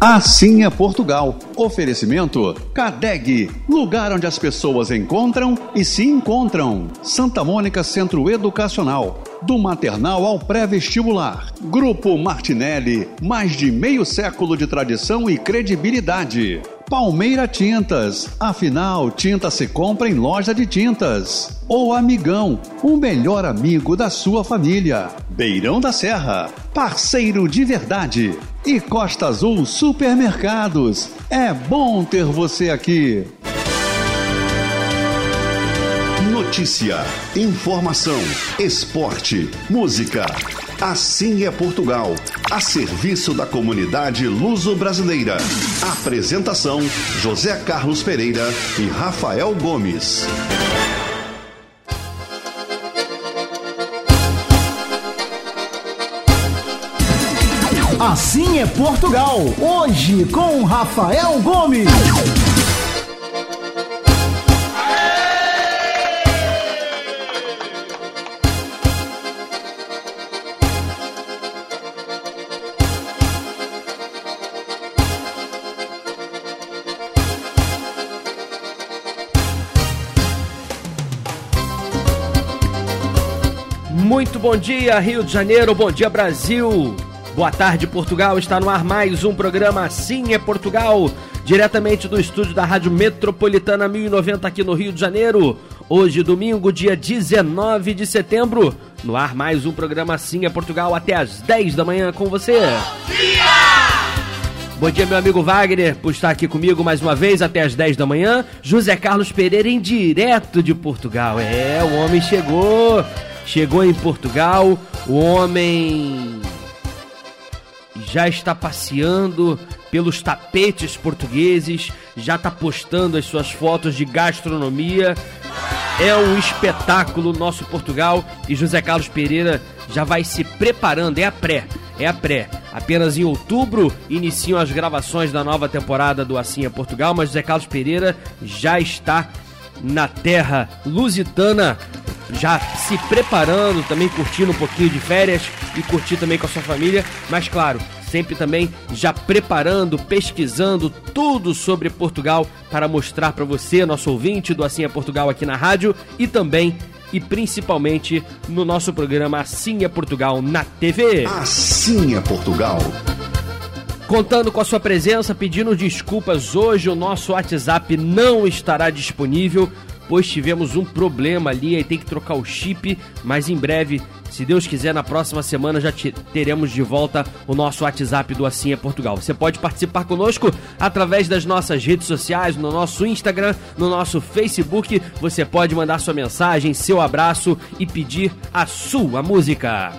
Assim é Portugal. Oferecimento Cadeg, lugar onde as pessoas encontram e se encontram. Santa Mônica Centro Educacional. Do maternal ao pré-vestibular. Grupo Martinelli, mais de meio século de tradição e credibilidade. Palmeira Tintas, afinal, tinta se compra em loja de tintas. O Amigão, o melhor amigo da sua família. Beirão da Serra, parceiro de verdade. E Costa Azul Supermercados, é bom ter você aqui. Notícia, informação, esporte, música. Assim é Portugal, a serviço da comunidade luso-brasileira. Apresentação: José Carlos Pereira e Rafael Gomes. Assim é Portugal, hoje com Rafael Gomes. Muito bom dia, Rio de Janeiro, bom dia, Brasil. Boa tarde, Portugal. Está no ar mais um programa Assim é Portugal, diretamente do estúdio da Rádio Metropolitana 1090 aqui no Rio de Janeiro. Hoje, domingo, dia 19 de setembro. No ar mais um programa Assim é Portugal até às 10 da manhã com você. Bom dia! Bom dia, meu amigo Wagner, por estar aqui comigo mais uma vez até às 10 da manhã. José Carlos Pereira em direto de Portugal. É, o homem chegou. Chegou em Portugal, o homem já está passeando pelos tapetes portugueses, já está postando as suas fotos de gastronomia. É um espetáculo nosso Portugal e José Carlos Pereira já vai se preparando, é a pré, é a pré. Apenas em outubro iniciam as gravações da nova temporada do Assim é Portugal, mas José Carlos Pereira já está na terra lusitana já se preparando, também curtindo um pouquinho de férias e curtir também com a sua família, mas claro, sempre também já preparando, pesquisando tudo sobre Portugal para mostrar para você, nosso ouvinte do Assim é Portugal aqui na rádio e também e principalmente no nosso programa Assim é Portugal na TV. Assim é Portugal. Contando com a sua presença, pedindo desculpas, hoje o nosso WhatsApp não estará disponível pois tivemos um problema ali, aí tem que trocar o chip, mas em breve, se Deus quiser, na próxima semana já teremos de volta o nosso WhatsApp do Assim é Portugal. Você pode participar conosco através das nossas redes sociais, no nosso Instagram, no nosso Facebook. Você pode mandar sua mensagem, seu abraço e pedir a sua música.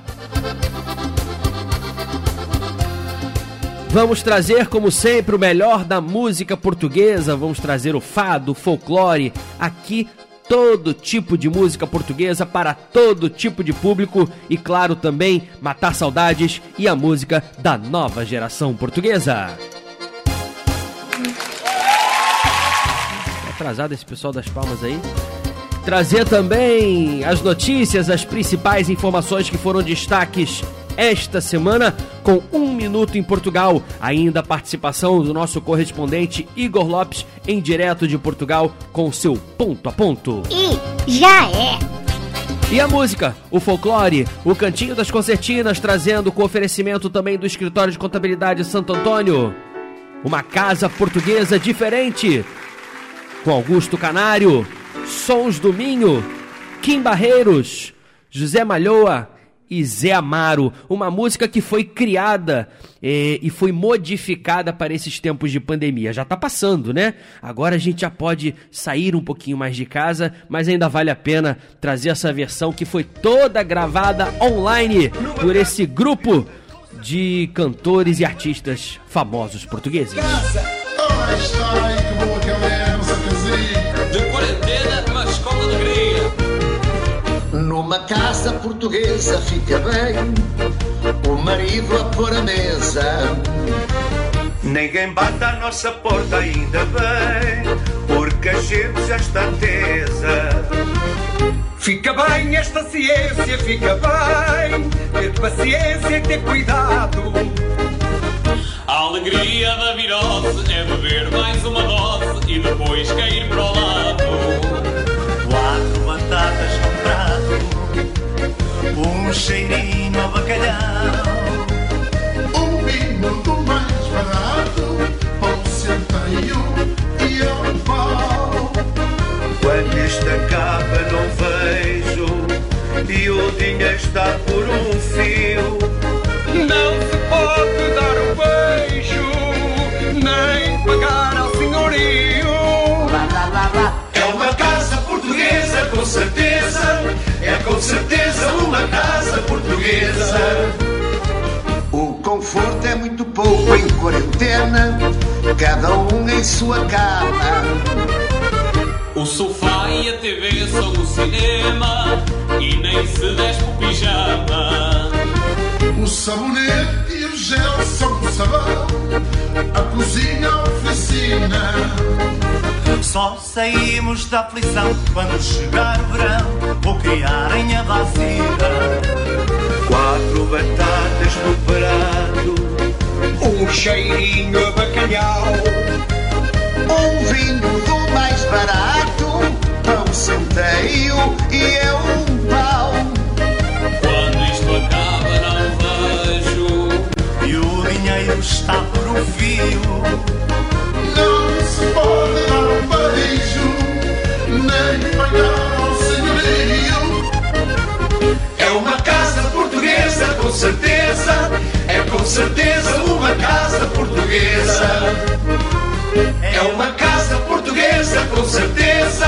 Vamos trazer, como sempre, o melhor da música portuguesa. Vamos trazer o fado, o folclore. Aqui, todo tipo de música portuguesa para todo tipo de público. E, claro, também matar saudades e a música da nova geração portuguesa. Tá atrasado esse pessoal das palmas aí. Trazer também as notícias, as principais informações que foram destaques esta semana com Um Minuto em Portugal. Ainda a participação do nosso correspondente Igor Lopes, em direto de Portugal, com seu ponto a ponto. E já é! E a música, o folclore, o Cantinho das Concertinas, trazendo com oferecimento também do Escritório de Contabilidade Santo Antônio. Uma casa portuguesa diferente. Com Augusto Canário, Sons do Minho, Kim Barreiros, José Malhoa e Zé Amaro, uma música que foi criada eh, e foi modificada para esses tempos de pandemia. Já está passando, né? Agora a gente já pode sair um pouquinho mais de casa, mas ainda vale a pena trazer essa versão que foi toda gravada online por esse grupo de cantores e artistas famosos portugueses. Numa casa portuguesa fica bem o marido a pôr a mesa. Ninguém bate à nossa porta ainda bem, porque a gente já está tesa. Fica bem esta ciência, fica bem ter paciência e ter cuidado. A alegria da virose é beber mais uma dose e depois cair para o lado. Um cheirinho a bacalhau. Um vinho do mais barato, pão centeio e um pau. Quando esta capa não vejo e o dinheiro está por um fio. Não se pode dar um beijo, portuguesa. O conforto é muito pouco em quarentena, cada um em sua cama. O sofá e a TV são o cinema e nem se despe o pijama. O sabonete e o gel são o sabão, a cozinha a oficina. Só saímos da aflição quando chegar o verão. Vou criarem a vacina. Quatro batatas no prato, Um cheirinho a bacalhau. Um vinho do mais barato, pão centeio e é um pau. Quando isto acaba, não vejo. e o dinheiro está um fio. Não se pode dar um beijo, nem pagar É com certeza uma casa portuguesa. É uma casa portuguesa, com certeza.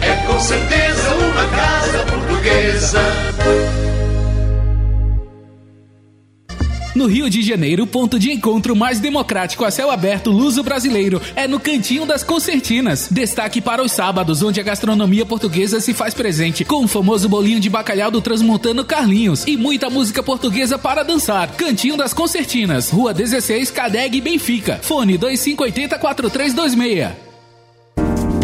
É com certeza uma casa portuguesa. No Rio de Janeiro, ponto de encontro mais democrático a céu aberto luso brasileiro é no Cantinho das Concertinas. Destaque para os sábados, onde a gastronomia portuguesa se faz presente, com o famoso bolinho de bacalhau do transmontano Carlinhos e muita música portuguesa para dançar. Cantinho das Concertinas, Rua 16, Cadeg, Benfica. Fone 2580 4326.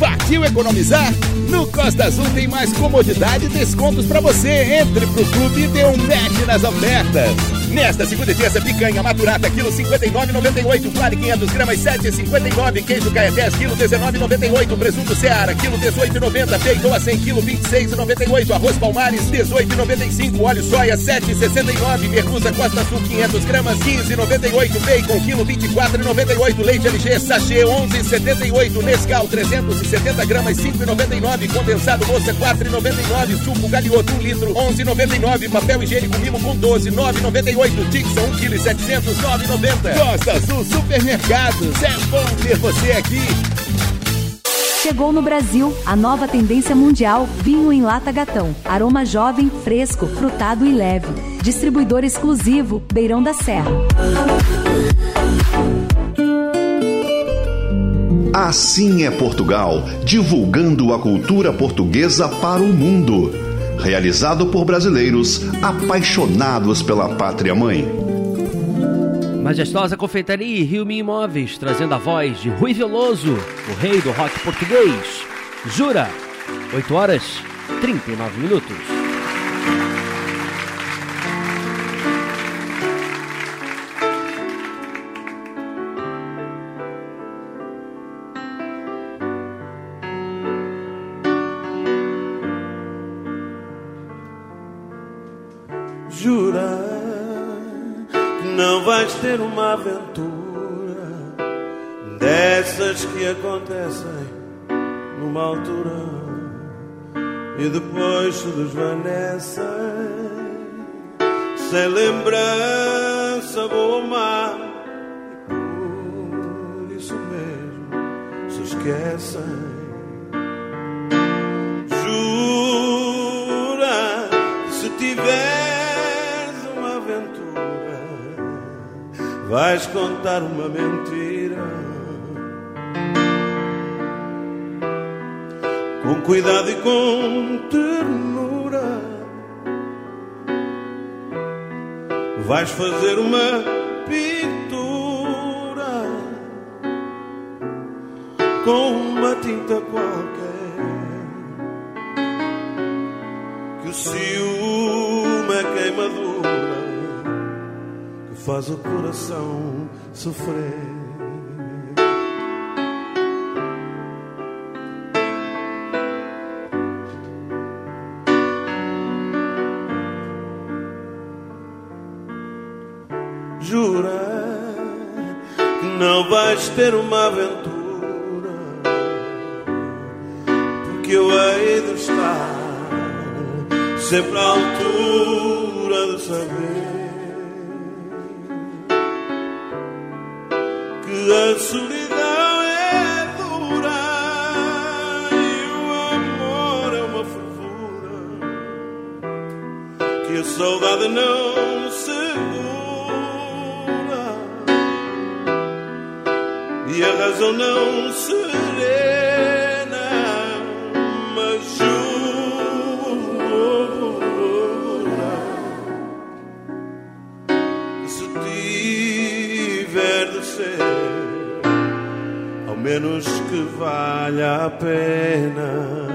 Partiu economizar? No Costa Azul tem mais comodidade e descontos para você. Entre pro clube e dê um match nas ofertas. Nesta segunda e terça, picanha maturata, quilo 59,98. Vale 500 gramas, 7,59. Queijo Caetés, quilo 19,98. Presunto Seara, quilo 18,90. Feijão a 100 quilo 26,98. Arroz Palmares, 18,95. Óleo soia, 7,69. Merluza Costa Sul, 500 gramas, 15,98. Bacon, quilo 24,98. Leite LG, sachê, 11,78. Nescau, 370 gramas, 5,99. Condensado moça, 4,99. Suco Galioto, 1 litro, 11,99. Papel higiênico mimo com 12, 9,98. Dixon, 1 kg 700, 9,90. Costa Azul Supermercados. É bom ter você aqui. Chegou no Brasil a nova tendência mundial vinho em lata gatão. Aroma jovem, fresco, frutado e leve. Distribuidor exclusivo Beirão da Serra. Assim é Portugal, divulgando a cultura portuguesa para o mundo. Realizado por brasileiros apaixonados pela pátria mãe. Majestosa Confeitaria e Rio Mi Imóveis, trazendo a voz de Rui Veloso, o rei do rock português. Jura, 8 horas 39 minutos. Aventura dessas que acontecem numa altura e depois se desvanecem sem lembrança boa má e por isso mesmo se esquecem. Jura que se tiveres vais contar uma mentira. Com cuidado e com ternura. Vais fazer uma pintura. Com uma tinta qualquer. Que o ciúme é queimadura. que faz o coração sofrer. Jura que não vais ter uma aventura, porque eu hei de estar sempre à altura de saber a solidão é dura e o amor é uma fervura que a saudade não segura. E a razão não serena, menos que valha a pena.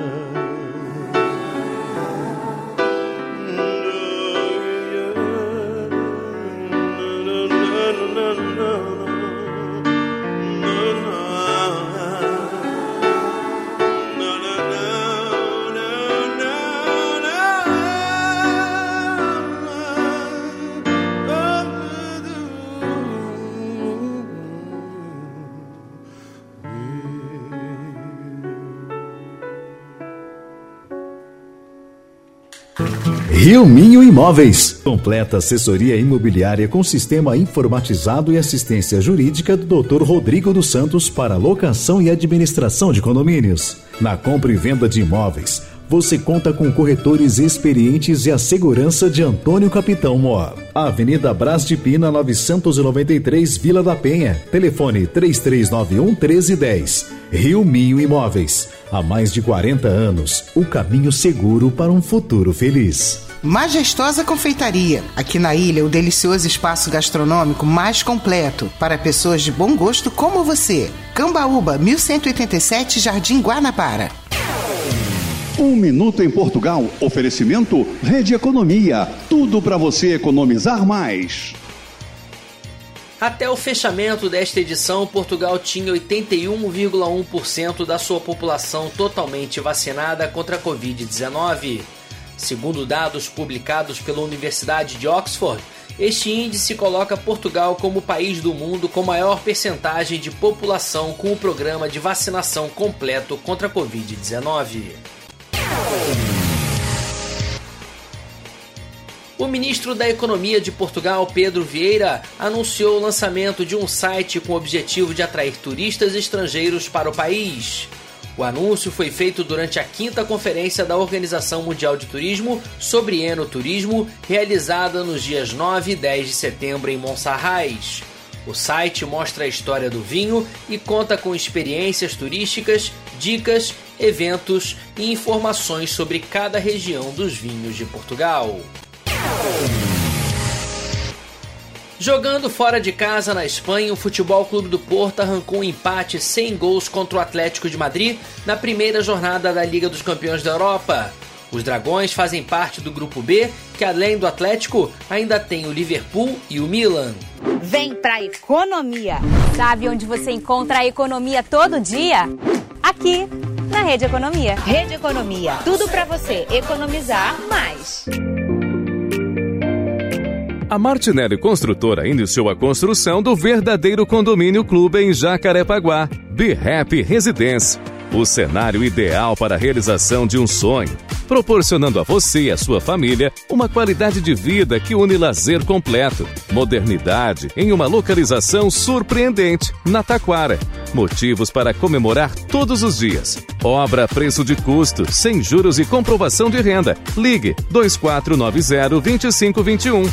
Rio Minho Imóveis. Completa assessoria imobiliária com sistema informatizado e assistência jurídica do Dr. Rodrigo dos Santos para locação e administração de condomínios. Na compra e venda de imóveis, você conta com corretores experientes e a segurança de Antônio Capitão Mó. Avenida Brás de Pina, 993, Vila da Penha. Telefone 3391 1310. Rio Minho Imóveis. Há mais de 40 anos, o caminho seguro para um futuro feliz. Majestosa Confeitaria. Aqui na ilha, o delicioso espaço gastronômico mais completo para pessoas de bom gosto como você. Cambaúba, 1187, Jardim Guanabara. Um minuto em Portugal. Oferecimento Rede Economia. Tudo para você economizar mais. Até o fechamento desta edição, Portugal tinha 81,1% da sua população totalmente vacinada contra a Covid-19. Segundo dados publicados pela Universidade de Oxford, este índice coloca Portugal como o país do mundo com maior percentagem de população com o programa de vacinação completo contra a Covid-19. O ministro da Economia de Portugal, Pedro Vieira, anunciou o lançamento de um site com o objetivo de atrair turistas estrangeiros para o país. O anúncio foi feito durante a quinta conferência da Organização Mundial de Turismo sobre enoturismo, realizada nos dias 9 e 10 de setembro em Monserrat. O site mostra a história do vinho e conta com experiências turísticas, dicas, eventos e informações sobre cada região dos vinhos de Portugal. Jogando fora de casa na Espanha, o Futebol Clube do Porto arrancou um empate sem gols contra o Atlético de Madrid na primeira jornada da Liga dos Campeões da Europa. Os Dragões fazem parte do grupo B, que além do Atlético, ainda tem o Liverpool e o Milan. Vem pra economia. Sabe onde você encontra a economia todo dia? Aqui, na Rede Economia. Rede Economia. Tudo para você economizar mais. A Martinelli Construtora iniciou a construção do verdadeiro condomínio clube em Jacarepaguá, Happy Residence. O cenário ideal para a realização de um sonho, proporcionando a você e a sua família uma qualidade de vida que une lazer completo, modernidade em uma localização surpreendente, na Taquara. Motivos para comemorar todos os dias. Obra a preço de custo, sem juros e comprovação de renda. Ligue 2490 2521.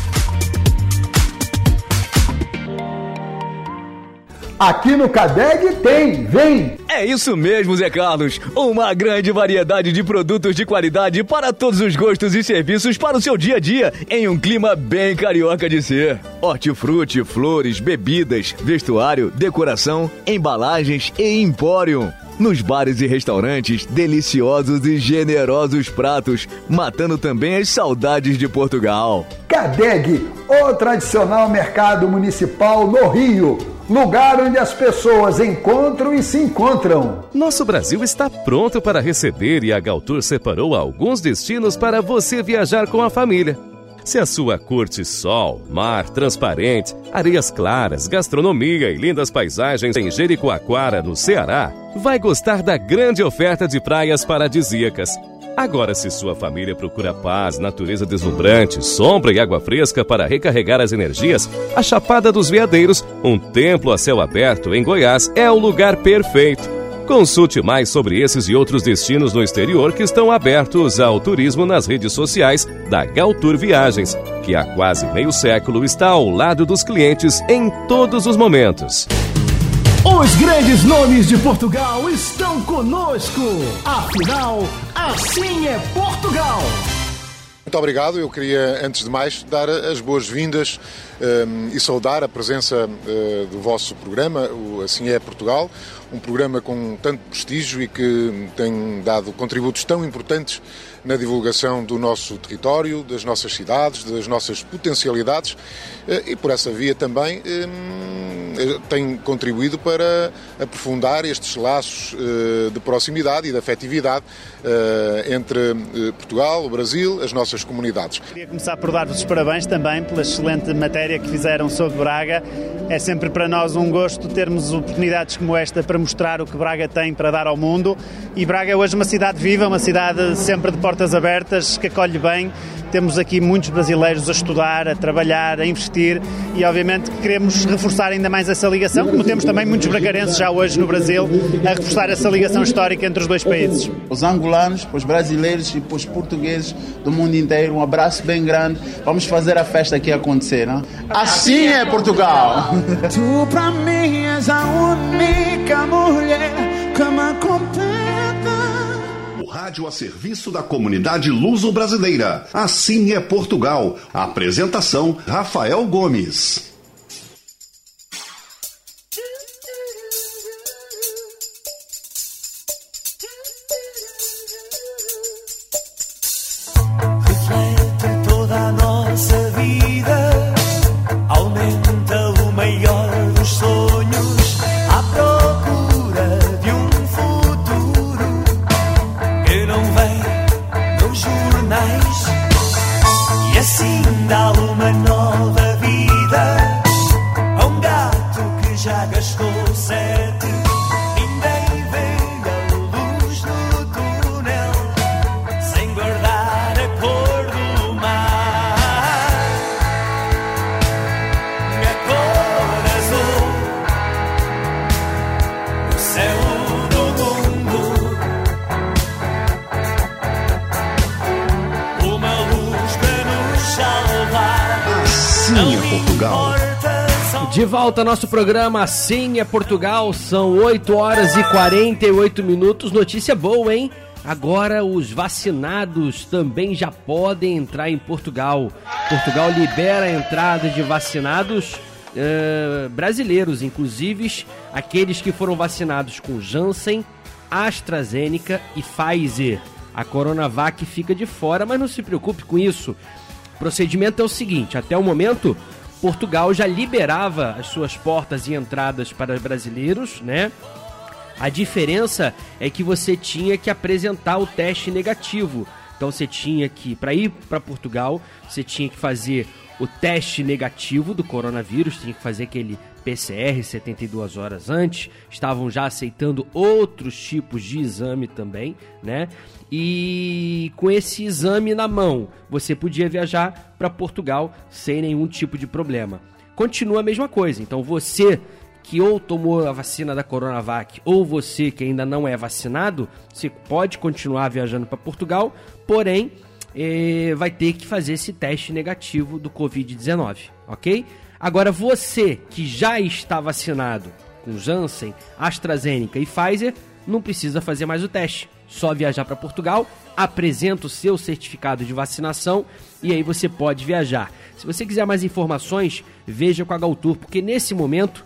Aqui no Cadeg tem, vem! É isso mesmo, Zé Carlos. Uma grande variedade de produtos de qualidade para todos os gostos e serviços para o seu dia a dia, em um clima bem carioca de ser. Hortifruti, flores, bebidas, vestuário, decoração, embalagens e empório. Nos bares e restaurantes, deliciosos e generosos pratos, matando também as saudades de Portugal. Cadeg, o tradicional mercado municipal no Rio. Lugar onde as pessoas encontram e se encontram. Nosso Brasil está pronto para receber e a Galtour separou alguns destinos para você viajar com a família. Se a sua curte sol, mar transparente, areias claras, gastronomia e lindas paisagens em Jericoacoara, no Ceará, vai gostar da grande oferta de praias paradisíacas. Agora, se sua família procura paz, natureza deslumbrante, sombra e água fresca para recarregar as energias, a Chapada dos Veadeiros, um templo a céu aberto em Goiás, é o lugar perfeito. Consulte mais sobre esses e outros destinos no exterior que estão abertos ao turismo nas redes sociais da Galtour Viagens, que há quase meio século está ao lado dos clientes em todos os momentos. Os grandes nomes de Portugal estão conosco. Afinal, assim é Portugal. Muito obrigado. Eu queria, antes de mais, dar as boas-vindas e saudar a presença uh, do vosso programa, o Assim é Portugal, um programa com tanto prestígio e que tem dado contributos tão importantes na divulgação do nosso território, das nossas cidades, das nossas potencialidades eh, e por essa via também eh, tem contribuído para aprofundar estes laços eh, de proximidade e de afetividade entre Portugal, o Brasil, as nossas comunidades. Queria começar por dar-vos os parabéns também pela excelente matéria que fizeram sobre Braga. É sempre para nós um gosto termos oportunidades como esta para mostrar o que Braga tem para dar ao mundo. E Braga é hoje uma cidade viva, uma cidade sempre de portas abertas, que acolhe bem. Temos aqui muitos brasileiros a estudar, a trabalhar, a investir e, obviamente, queremos reforçar ainda mais essa ligação, como temos também muitos bracarenses já hoje no Brasil a reforçar essa ligação histórica entre os dois países. Os angolanos, os brasileiros e os portugueses do mundo inteiro, um abraço bem grande. Vamos fazer a festa aqui acontecer, não? Assim é Portugal! Tu pra mim és a única mulher que me completa. Rádio a serviço da comunidade luso-brasileira. Assim é Portugal. Apresentação: Rafael Gomes. Nosso programa Assim é Portugal, são 8 horas e 48 minutos. Notícia boa, hein? Agora os vacinados também já podem entrar em Portugal. Portugal libera a entrada de vacinados eh, brasileiros, inclusive aqueles que foram vacinados com Janssen, AstraZeneca e Pfizer. A Coronavac fica de fora, mas não se preocupe com isso. O procedimento é o seguinte: até o momento, Portugal já liberava as suas portas e entradas para brasileiros, né? A diferença é que você tinha que apresentar o teste negativo. Então você tinha que, para ir para Portugal, você tinha que fazer o teste negativo do coronavírus, tinha que fazer aquele PCR 72 horas antes. Estavam já aceitando outros tipos de exame também, né? E com esse exame na mão, você podia viajar para Portugal sem nenhum tipo de problema. Continua a mesma coisa. Então você que ou tomou a vacina da Coronavac ou você que ainda não é vacinado, você pode continuar viajando para Portugal, porém vai ter que fazer esse teste negativo do Covid-19, ok? Agora você que já está vacinado com Janssen, AstraZeneca e Pfizer, não precisa fazer mais o teste. Só viajar para Portugal, apresenta o seu certificado de vacinação e aí você pode viajar. Se você quiser mais informações, veja com a Galtour, porque nesse momento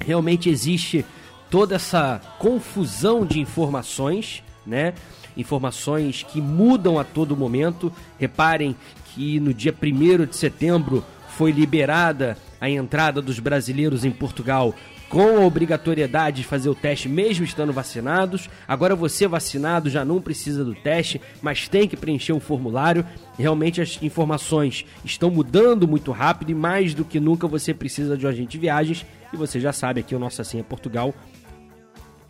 realmente existe toda essa confusão de informações, né? Informações que mudam a todo momento. Reparem que no dia 1 de setembro foi liberada a entrada dos brasileiros em Portugal com a obrigatoriedade de fazer o teste mesmo estando vacinados. Agora você vacinado já não precisa do teste, mas tem que preencher um formulário. Realmente as informações estão mudando muito rápido e mais do que nunca você precisa de um agente de viagens. E você já sabe aqui o nosso Assim é Portugal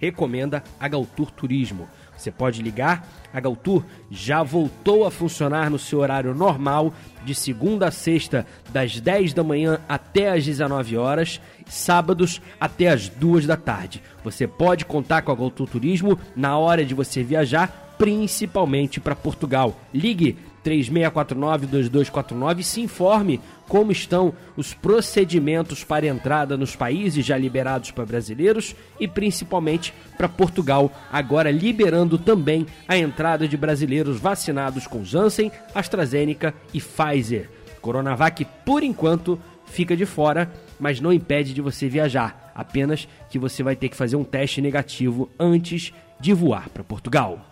recomenda a Galtour Turismo. Você pode ligar. A Galtour já voltou a funcionar no seu horário normal, de segunda a sexta, das 10 da manhã até as 19 horas, sábados até as 2 da tarde. Você pode contar com a Galtour Turismo na hora de você viajar, principalmente para Portugal. Ligue 3649-2249 e se informe como estão os procedimentos para entrada nos países já liberados para brasileiros e principalmente para Portugal, agora liberando também a entrada de brasileiros vacinados com Janssen, AstraZeneca e Pfizer. Coronavac, por enquanto, fica de fora, mas não impede de você viajar, apenas que você vai ter que fazer um teste negativo antes de voar para Portugal.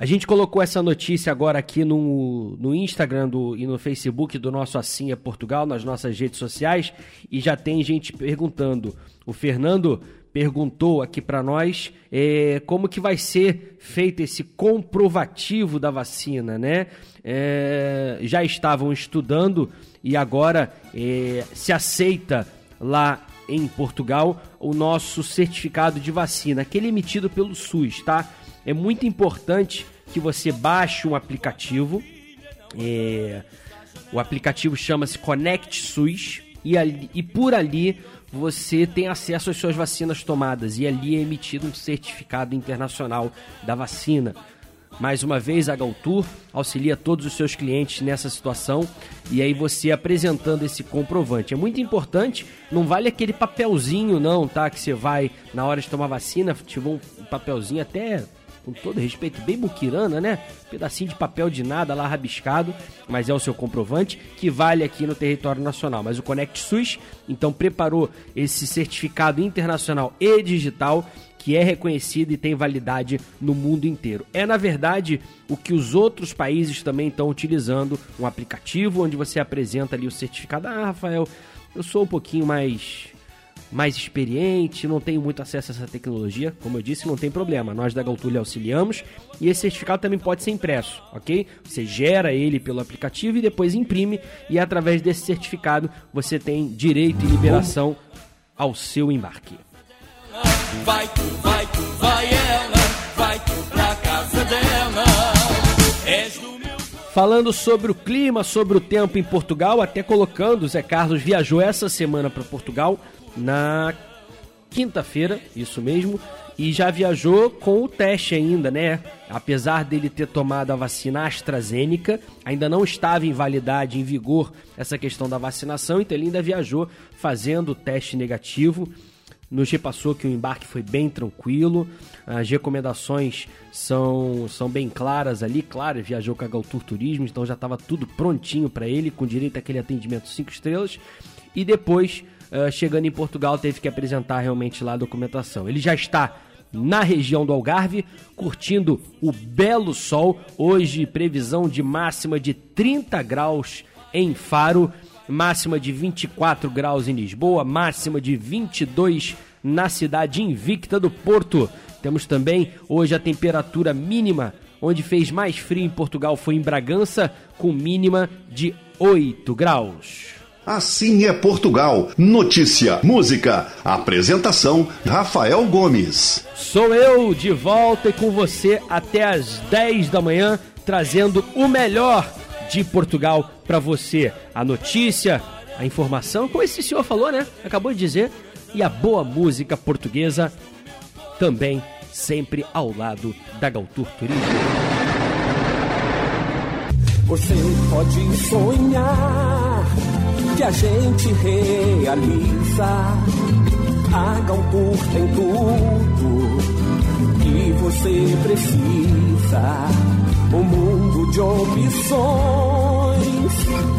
A gente colocou essa notícia agora aqui no, no Instagram do, e no Facebook do nosso Assim é Portugal, nas nossas redes sociais, e já tem gente perguntando. O Fernando perguntou aqui para nós é, como que vai ser feito esse comprovativo da vacina, né? É, já estavam estudando e agora é, se aceita lá em Portugal o nosso certificado de vacina, aquele emitido pelo SUS, tá? É muito importante que você baixe um aplicativo. É, o aplicativo chama-se Connect SUS e, ali, e por ali você tem acesso às suas vacinas tomadas e ali é emitido um certificado internacional da vacina. Mais uma vez, a Galtour auxilia todos os seus clientes nessa situação e aí você apresentando esse comprovante. É muito importante, não vale aquele papelzinho não, tá? Que você vai na hora de tomar vacina, tiver um papelzinho até com todo respeito, bem buquirana, né? Pedacinho de papel de nada lá rabiscado, mas é o seu comprovante que vale aqui no território nacional. Mas o Connect SUS, então, preparou esse certificado internacional e digital que é reconhecido e tem validade no mundo inteiro. É, na verdade, o que os outros países também estão utilizando, um aplicativo onde você apresenta ali o certificado. Ah, Rafael, eu sou um pouquinho mais mais experiente, não tenho muito acesso a essa tecnologia, como eu disse, não tem problema. Nós da Galtulha auxiliamos e esse certificado também pode ser impresso, ok? Você gera ele pelo aplicativo e depois imprime e através desse certificado você tem direito e liberação ao seu embarque. Vai vai vai ela, vai pra casa dela. Falando sobre o clima, sobre o tempo em Portugal, até colocando, o Zé Carlos viajou essa semana para Portugal na quinta-feira, isso mesmo, e já viajou com o teste ainda, né? Apesar dele ter tomado a vacina AstraZeneca, ainda não estava em validade, em vigor essa questão da vacinação, então ele ainda viajou fazendo o teste negativo. Nos repassou que o embarque foi bem tranquilo, as recomendações são, são bem claras ali. Claro, viajou com a Galtour Turismo, então já estava tudo prontinho para ele, com direito àquele atendimento 5 estrelas. E depois uh, chegando em Portugal, teve que apresentar realmente lá a documentação. Ele já está na região do Algarve, curtindo o belo sol. Hoje, previsão de máxima de 30 graus em Faro, máxima de 24 graus em Lisboa, máxima de 22 na cidade invicta do Porto. Temos também hoje a temperatura mínima, onde fez mais frio em Portugal foi em Bragança, com mínima de 8 graus. Assim é Portugal. Notícia, música, apresentação Rafael Gomes. Sou eu de volta e com você até às 10 da manhã, trazendo o melhor de Portugal para você. A notícia, a informação, como esse senhor falou, né? Acabou de dizer, e a boa música portuguesa também sempre ao lado da Galtur Turismo. Você pode sonhar que a gente realiza. A Galtour tem tudo que você precisa. Um mundo de opções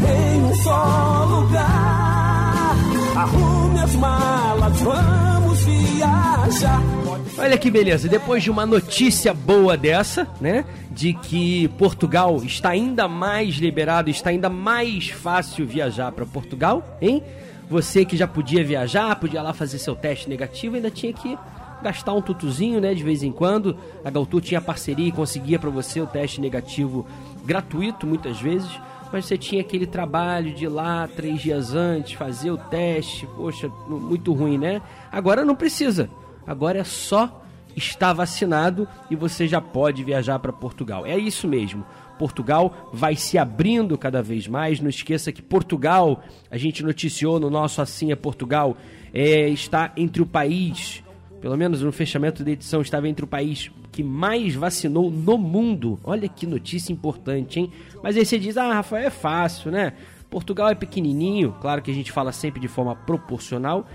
em um só lugar. Arrume as malas, vamos viajar. Olha que beleza, depois de uma notícia boa dessa, né? De que Portugal está ainda mais liberado, está ainda mais fácil viajar para Portugal, hein? Você que já podia viajar, podia lá fazer seu teste negativo, ainda tinha que gastar um tutuzinho, né, de vez em quando. A Galtur tinha parceria e conseguia para você o teste negativo gratuito muitas vezes, mas você tinha aquele trabalho de ir lá três dias antes, fazer o teste, poxa, muito ruim, né? Agora não precisa. Agora é só estar vacinado e você já pode viajar para Portugal. É isso mesmo. Portugal vai se abrindo cada vez mais. Não esqueça que Portugal, a gente noticiou no nosso Assim é Portugal, é, está entre o país, pelo menos no fechamento da edição, estava entre o país que mais vacinou no mundo. Olha que notícia importante, hein? Mas aí você diz, ah, Rafael, é fácil, né? Portugal é pequenininho, claro que a gente fala sempre de forma proporcional.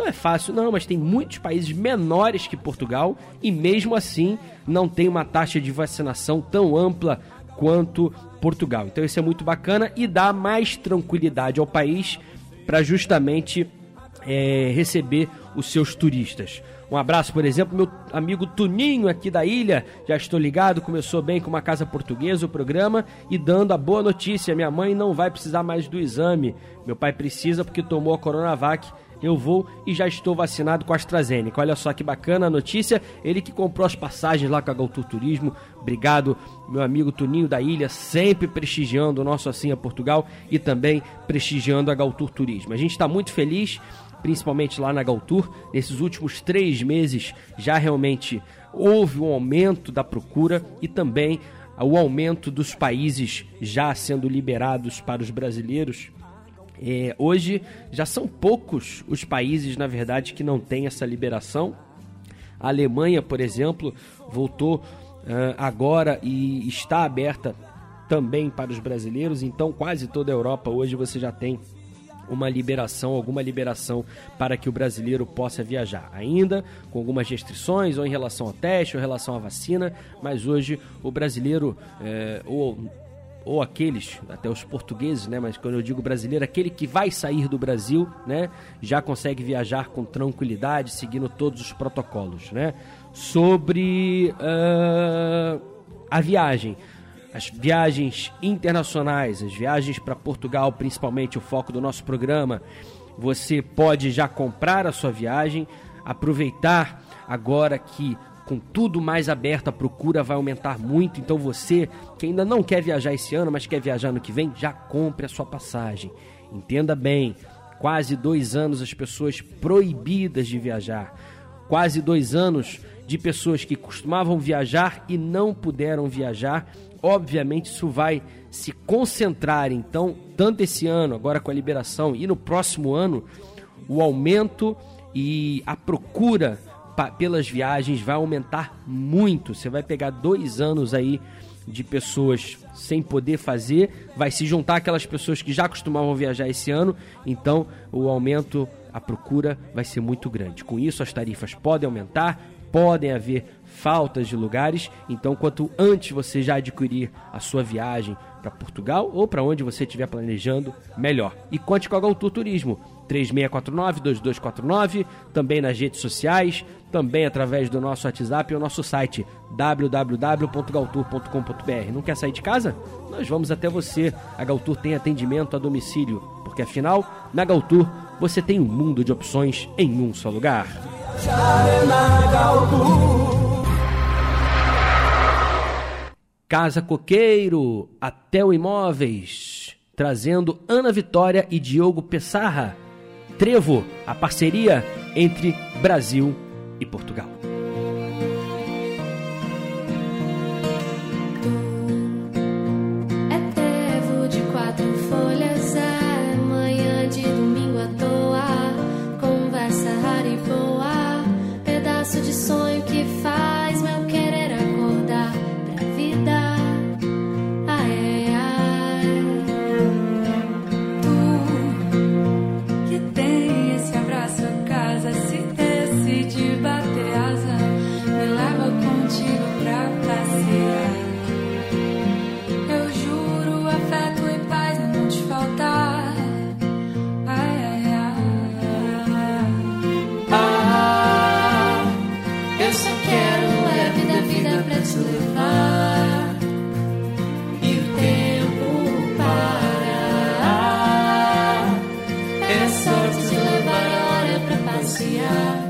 Então é fácil, não, mas tem muitos países menores que Portugal e mesmo assim não tem uma taxa de vacinação tão ampla quanto Portugal. Então isso é muito bacana e dá mais tranquilidade ao país para justamente é, receber os seus turistas. Um abraço, por exemplo, meu amigo Tuninho aqui da ilha. Já estou ligado, começou bem com uma casa portuguesa o programa e dando a boa notícia: minha mãe não vai precisar mais do exame. Meu pai precisa porque tomou a Coronavac eu vou e já estou vacinado com a AstraZeneca. Olha só que bacana a notícia. Ele que comprou as passagens lá com a Galtur Turismo. Obrigado, meu amigo Tuninho da Ilha, sempre prestigiando o nosso Assim a Portugal e também prestigiando a Galtur Turismo. A gente está muito feliz, principalmente lá na Galtur. Nesses últimos três meses já realmente houve um aumento da procura e também o aumento dos países já sendo liberados para os brasileiros é, hoje já são poucos os países, na verdade, que não têm essa liberação. A Alemanha, por exemplo, voltou uh, agora e está aberta também para os brasileiros. Então, quase toda a Europa hoje você já tem uma liberação, alguma liberação para que o brasileiro possa viajar. Ainda com algumas restrições, ou em relação ao teste, ou em relação à vacina, mas hoje o brasileiro, é, ou ou aqueles, até os portugueses, né? Mas quando eu digo brasileiro, aquele que vai sair do Brasil, né? Já consegue viajar com tranquilidade, seguindo todos os protocolos, né? Sobre uh, a viagem, as viagens internacionais, as viagens para Portugal, principalmente o foco do nosso programa, você pode já comprar a sua viagem, aproveitar agora que com tudo mais aberto, a procura vai aumentar muito. Então você que ainda não quer viajar esse ano, mas quer viajar no que vem, já compre a sua passagem. Entenda bem, quase dois anos as pessoas proibidas de viajar. Quase dois anos de pessoas que costumavam viajar e não puderam viajar. Obviamente isso vai se concentrar, então, tanto esse ano, agora com a liberação, e no próximo ano, o aumento e a procura pelas viagens vai aumentar muito. Você vai pegar dois anos aí de pessoas sem poder fazer, vai se juntar aquelas pessoas que já costumavam viajar esse ano, então o aumento, a procura vai ser muito grande. Com isso, as tarifas podem aumentar, podem haver faltas de lugares, então quanto antes você já adquirir a sua viagem para Portugal ou para onde você estiver planejando, melhor. E conte com a Galtur Turismo 3649-2249, também nas redes sociais, também através do nosso WhatsApp e o nosso site www.galtour.com.br. Não quer sair de casa? Nós vamos até você. A Galtour tem atendimento a domicílio, porque afinal, na Galtour você tem um mundo de opções em um só lugar. Casa Coqueiro, Atel Imóveis, trazendo Ana Vitória e Diogo Pessarra Trevo, a parceria entre Brasil e Portugal. God.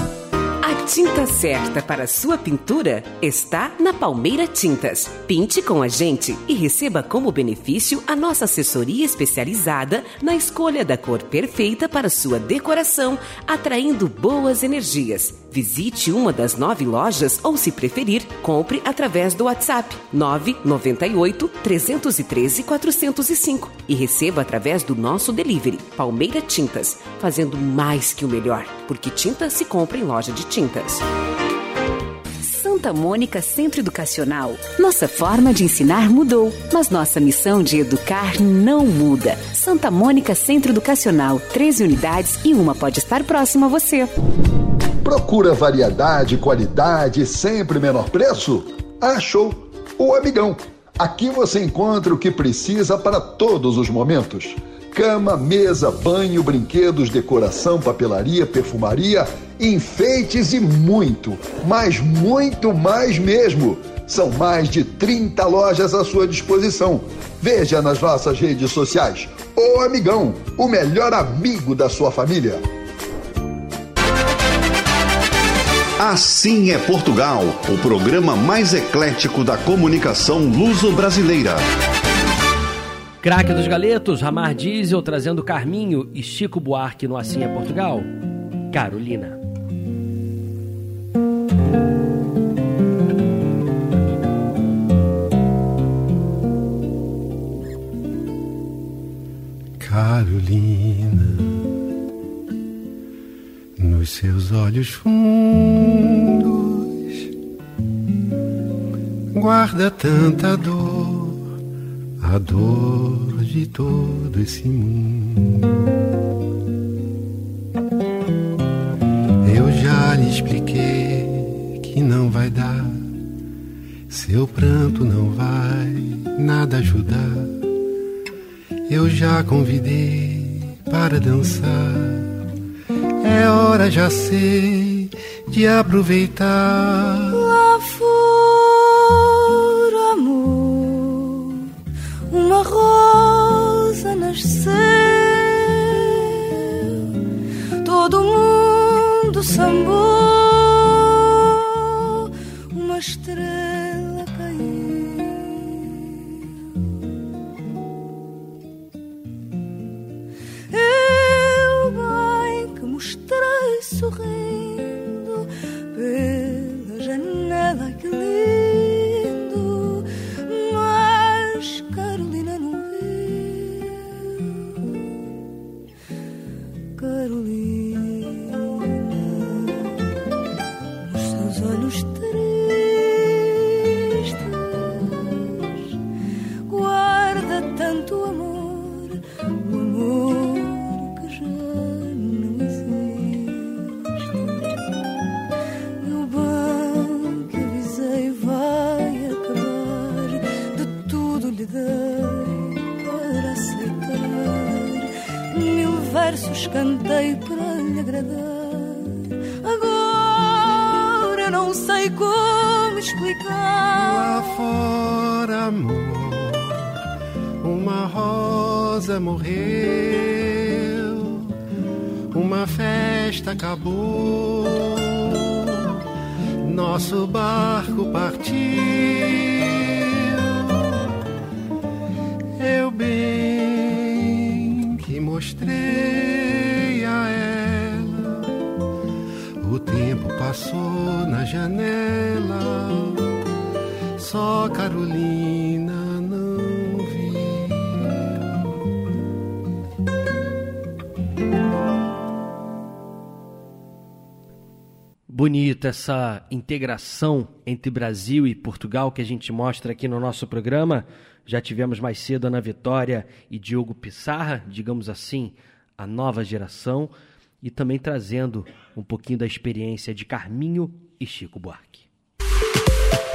A tinta certa para sua pintura está na Palmeira Tintas. Pinte com a gente e receba como benefício a nossa assessoria especializada na escolha da cor perfeita para sua decoração, atraindo boas energias. Visite uma das nove lojas ou, se preferir, compre através do WhatsApp 998 313 405 e receba através do nosso delivery Palmeira Tintas, fazendo mais que o melhor, porque tinta se compra em loja de tintas. Santa Mônica Centro Educacional. Nossa forma de ensinar mudou, mas nossa missão de educar não muda. Santa Mônica Centro Educacional, 13 unidades e uma pode estar próxima a você. Procura variedade, qualidade sempre menor preço? Achou! O Amigão. Aqui você encontra o que precisa para todos os momentos. Cama, mesa, banho, brinquedos, decoração, papelaria, perfumaria, enfeites e muito, mas muito mais mesmo. São mais de 30 lojas à sua disposição. Veja nas nossas redes sociais. O Amigão, o melhor amigo da sua família. Assim é Portugal, o programa mais eclético da comunicação luso-brasileira. Craque dos Galetos, Ramar Diesel trazendo Carminho e Chico Buarque no Assim é Portugal. Carolina. Carolina, nos seus olhos fundos, guarda tanta dor, a dor de todo esse mundo. Eu já lhe expliquei que não vai dar, seu pranto não vai nada ajudar. Eu já convidei para dançar. É hora, já sei, de aproveitar. Lá fora, amor, uma rosa nasceu. Todo mundo sambou, uma estrela essa integração entre Brasil e Portugal que a gente mostra aqui no nosso programa. Já tivemos mais cedo Ana Vitória e Diogo Pissarra, digamos assim, a nova geração, e também trazendo um pouquinho da experiência de Carminho e Chico Buarque.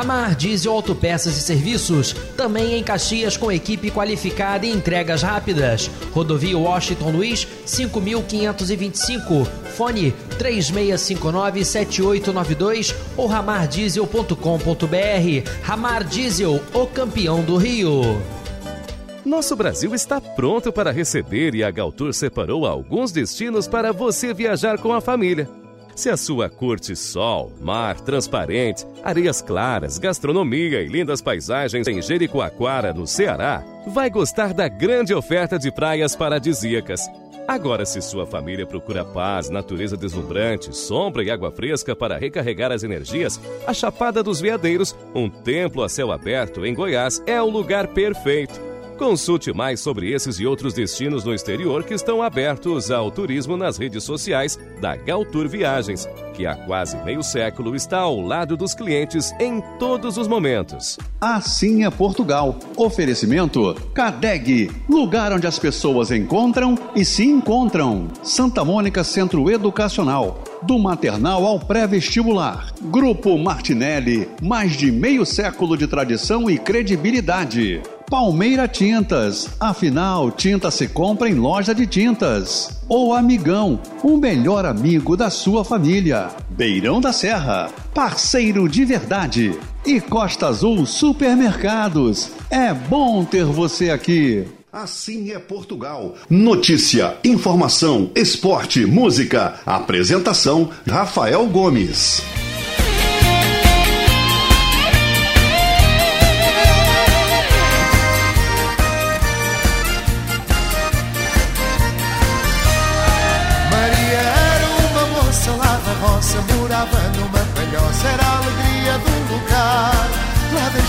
Ramar Diesel Autopeças e Serviços, também em Caxias com equipe qualificada e entregas rápidas. Rodovia Washington Luiz, 5525, fone 36597892 ou ramardiesel.com.br. Ramar Diesel, o campeão do Rio. Nosso Brasil está pronto para receber e a Galtour separou alguns destinos para você viajar com a família. Se a sua curte sol, mar transparente, areias claras, gastronomia e lindas paisagens em Jericoacoara, no Ceará, vai gostar da grande oferta de praias paradisíacas. Agora, se sua família procura paz, natureza deslumbrante, sombra e água fresca para recarregar as energias, a Chapada dos Veadeiros, um templo a céu aberto em Goiás, é o lugar perfeito. Consulte mais sobre esses e outros destinos no exterior que estão abertos ao turismo nas redes sociais da Galtour Viagens, que há quase meio século está ao lado dos clientes em todos os momentos. Assim é Portugal. Oferecimento Cadeg, lugar onde as pessoas encontram e se encontram. Santa Mônica Centro Educacional. Do maternal ao pré-vestibular. Grupo Martinelli, mais de meio século de tradição e credibilidade. Palmeira Tintas. Afinal, tinta se compra em loja de tintas. Ou Amigão, o melhor amigo da sua família. Beirão da Serra, parceiro de verdade. E Costa Azul Supermercados. É bom ter você aqui. Assim é Portugal. Notícia, informação, esporte, música. Apresentação: Rafael Gomes.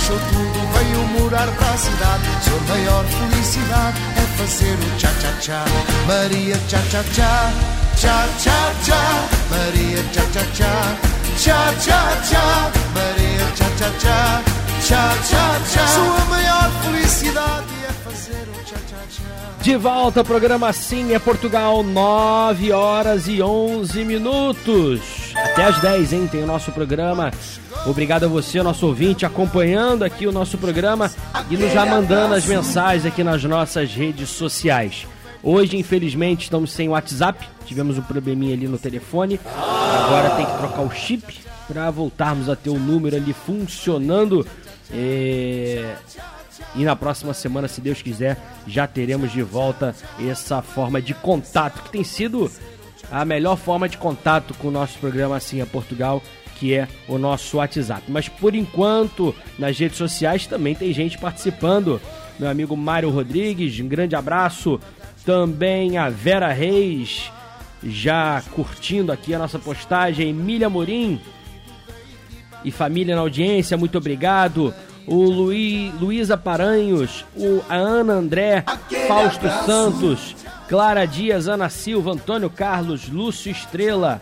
Deixou tudo, veio morar para a cidade. Sua maior felicidade é fazer o tchá-tchá-tchá. Maria tchá-tchá-tchá, tchá-tchá-tchá. Maria tchá-tchá-tchá, tchá-tchá-tchá. Maria tchá-tchá-tchá, tchá-tchá-tchá. Sua maior felicidade é fazer o tchá-tchá-tchá. De volta ao programa Assim é Portugal, 9 horas e 11 minutos. Até às 10, hein? Tem o nosso programa. Obrigado a você, nosso ouvinte, acompanhando aqui o nosso programa e nos já mandando as mensagens aqui nas nossas redes sociais. Hoje, infelizmente, estamos sem WhatsApp. Tivemos um probleminha ali no telefone. Agora tem que trocar o chip para voltarmos a ter o número ali funcionando. É... E na próxima semana, se Deus quiser, já teremos de volta essa forma de contato, que tem sido a melhor forma de contato com o nosso programa Assim é Portugal, que é o nosso WhatsApp. Mas por enquanto, nas redes sociais também tem gente participando. Meu amigo Mário Rodrigues, um grande abraço. Também a Vera Reis, já curtindo aqui a nossa postagem. Emília Morim e família na audiência, muito obrigado o Luí, Luísa Paranhos, o, a Ana André, Fausto Santos, Clara Dias, Ana Silva, Antônio Carlos, Lúcio Estrela,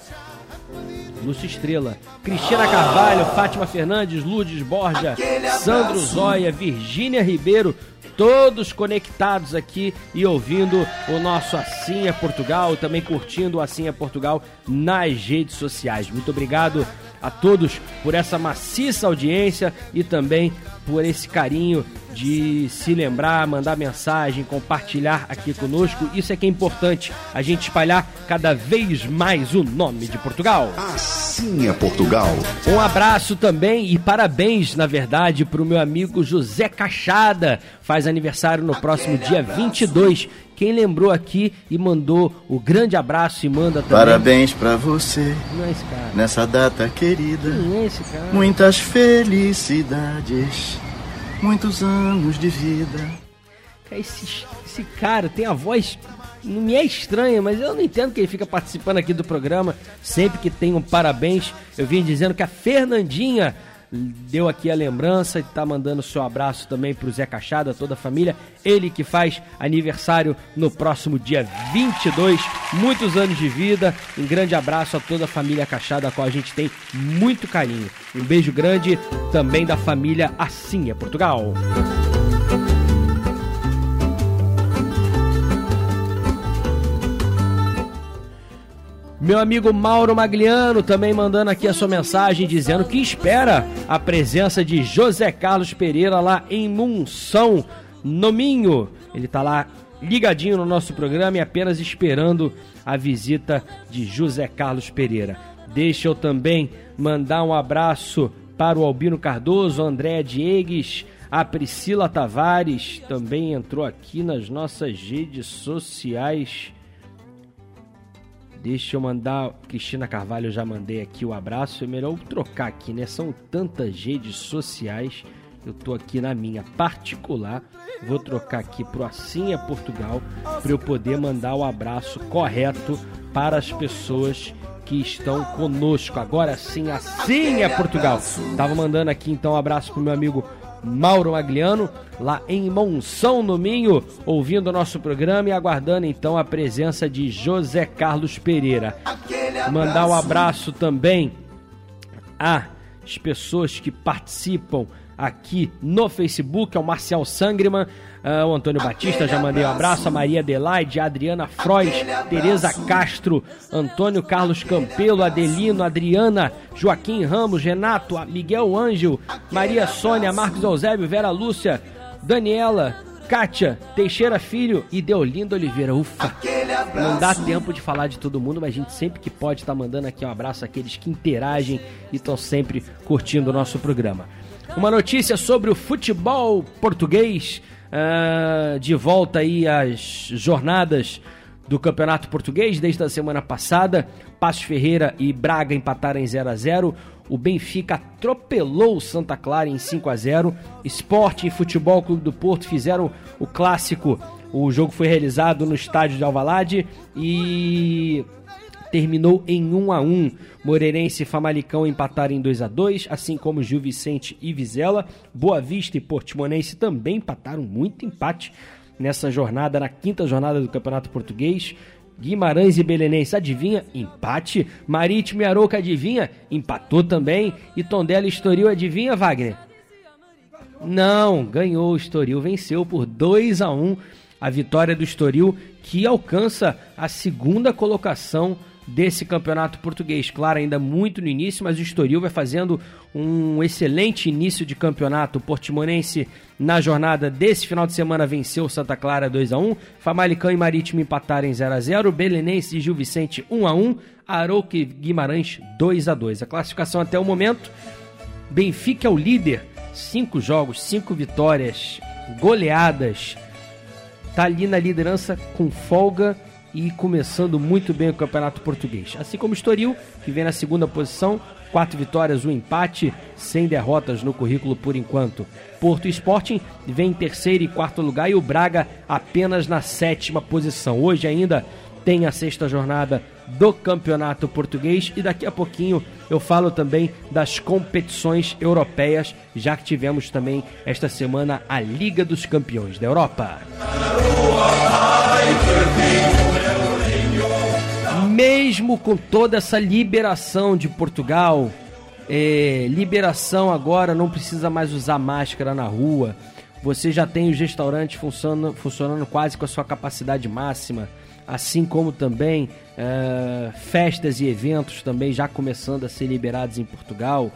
Lúcio Estrela, Cristina Carvalho, Fátima Fernandes, Lourdes Borja, Sandro Zóia, Virgínia Ribeiro, todos conectados aqui e ouvindo o nosso Assim é Portugal, também curtindo o Assim é Portugal nas redes sociais. Muito obrigado a todos por essa maciça audiência e também por esse carinho de se lembrar, mandar mensagem, compartilhar aqui conosco. Isso é que é importante, a gente espalhar cada vez mais o nome de Portugal. Assim é Portugal. Um abraço também e parabéns, na verdade, para o meu amigo José Cachada. Faz aniversário no próximo dia 22. Quem lembrou aqui e mandou o grande abraço e manda também. Parabéns pra você é esse cara. nessa data querida. É esse cara? Muitas felicidades, muitos anos de vida. Esse, esse cara tem a voz. Não me é estranha, mas eu não entendo que ele fica participando aqui do programa. Sempre que tem um parabéns, eu vim dizendo que a Fernandinha deu aqui a lembrança e tá mandando seu abraço também pro Zé Cachada, toda a família. Ele que faz aniversário no próximo dia 22. Muitos anos de vida. Um grande abraço a toda a família Cachada, a qual a gente tem muito carinho. Um beijo grande também da família é Portugal. Meu amigo Mauro Magliano também mandando aqui a sua mensagem dizendo que espera a presença de José Carlos Pereira lá em Munção, no Minho. Ele tá lá ligadinho no nosso programa e apenas esperando a visita de José Carlos Pereira. Deixa eu também mandar um abraço para o Albino Cardoso, André Diegues, a Priscila Tavares também entrou aqui nas nossas redes sociais. Deixa eu mandar. Cristina Carvalho, eu já mandei aqui o abraço. É melhor trocar aqui, né? São tantas redes sociais. Eu tô aqui na minha particular. Vou trocar aqui pro Assim é Portugal para eu poder mandar o abraço correto para as pessoas que estão conosco. Agora sim, assim é Portugal. Tava mandando aqui então um abraço pro meu amigo Mauro Magliano, lá em Monção no Minho, ouvindo o nosso programa e aguardando então a presença de José Carlos Pereira. Mandar um abraço também às pessoas que participam aqui no Facebook, ao Marcial Sangriman, ah, o Antônio Batista, já mandei um abraço, a Maria Adelaide, a Adriana Frois, Tereza Castro, Antônio Carlos Campelo, Adelino, Adriana, Joaquim Ramos, Renato, Miguel Ângel, Maria Sônia, Marcos Eusébio, Vera Lúcia, Daniela, Kátia, Teixeira Filho e Deolinda Oliveira. Ufa! Não dá tempo de falar de todo mundo, mas a gente sempre que pode tá mandando aqui um abraço àqueles que interagem e estão sempre curtindo o nosso programa. Uma notícia sobre o futebol português, uh, de volta aí às jornadas do Campeonato Português desde a semana passada. Passos Ferreira e Braga empataram em 0 a 0 o Benfica atropelou Santa Clara em 5 a 0 Esporte e Futebol Clube do Porto fizeram o clássico. O jogo foi realizado no estádio de Alvalade e terminou em 1 a 1. Moreirense e Famalicão empataram em 2 a 2, assim como Gil Vicente e Vizela. Boa Vista e Portimonense também empataram muito empate nessa jornada, na quinta jornada do Campeonato Português. Guimarães e Belenense, adivinha? Empate. Marítimo e Arouca, adivinha? Empatou também. E Tondela e Estoril, adivinha, Wagner? Não, ganhou o Estoril, venceu por 2 a 1 a vitória do Estoril, que alcança a segunda colocação desse campeonato português. Claro, ainda muito no início, mas o Estoril vai fazendo um excelente início de campeonato. O Portimonense, na jornada desse final de semana, venceu o Santa Clara 2 a 1 Famalicão e Marítimo empataram em 0 a 0 Belenense e Gil Vicente 1 a 1 Arouca e Guimarães 2 a 2 A classificação até o momento: Benfica é o líder, cinco jogos, cinco vitórias, goleadas. Tá ali na liderança com folga e começando muito bem o Campeonato Português. Assim como o Estoril, que vem na segunda posição, quatro vitórias, um empate, sem derrotas no currículo por enquanto. Porto Sporting vem em terceiro e quarto lugar e o Braga apenas na sétima posição. Hoje ainda tem a sexta jornada do Campeonato Português e daqui a pouquinho eu falo também das competições europeias, já que tivemos também esta semana a Liga dos Campeões da Europa. Mesmo com toda essa liberação de Portugal, é, liberação agora não precisa mais usar máscara na rua. Você já tem os restaurantes funcionando, funcionando quase com a sua capacidade máxima, assim como também é, festas e eventos também já começando a ser liberados em Portugal.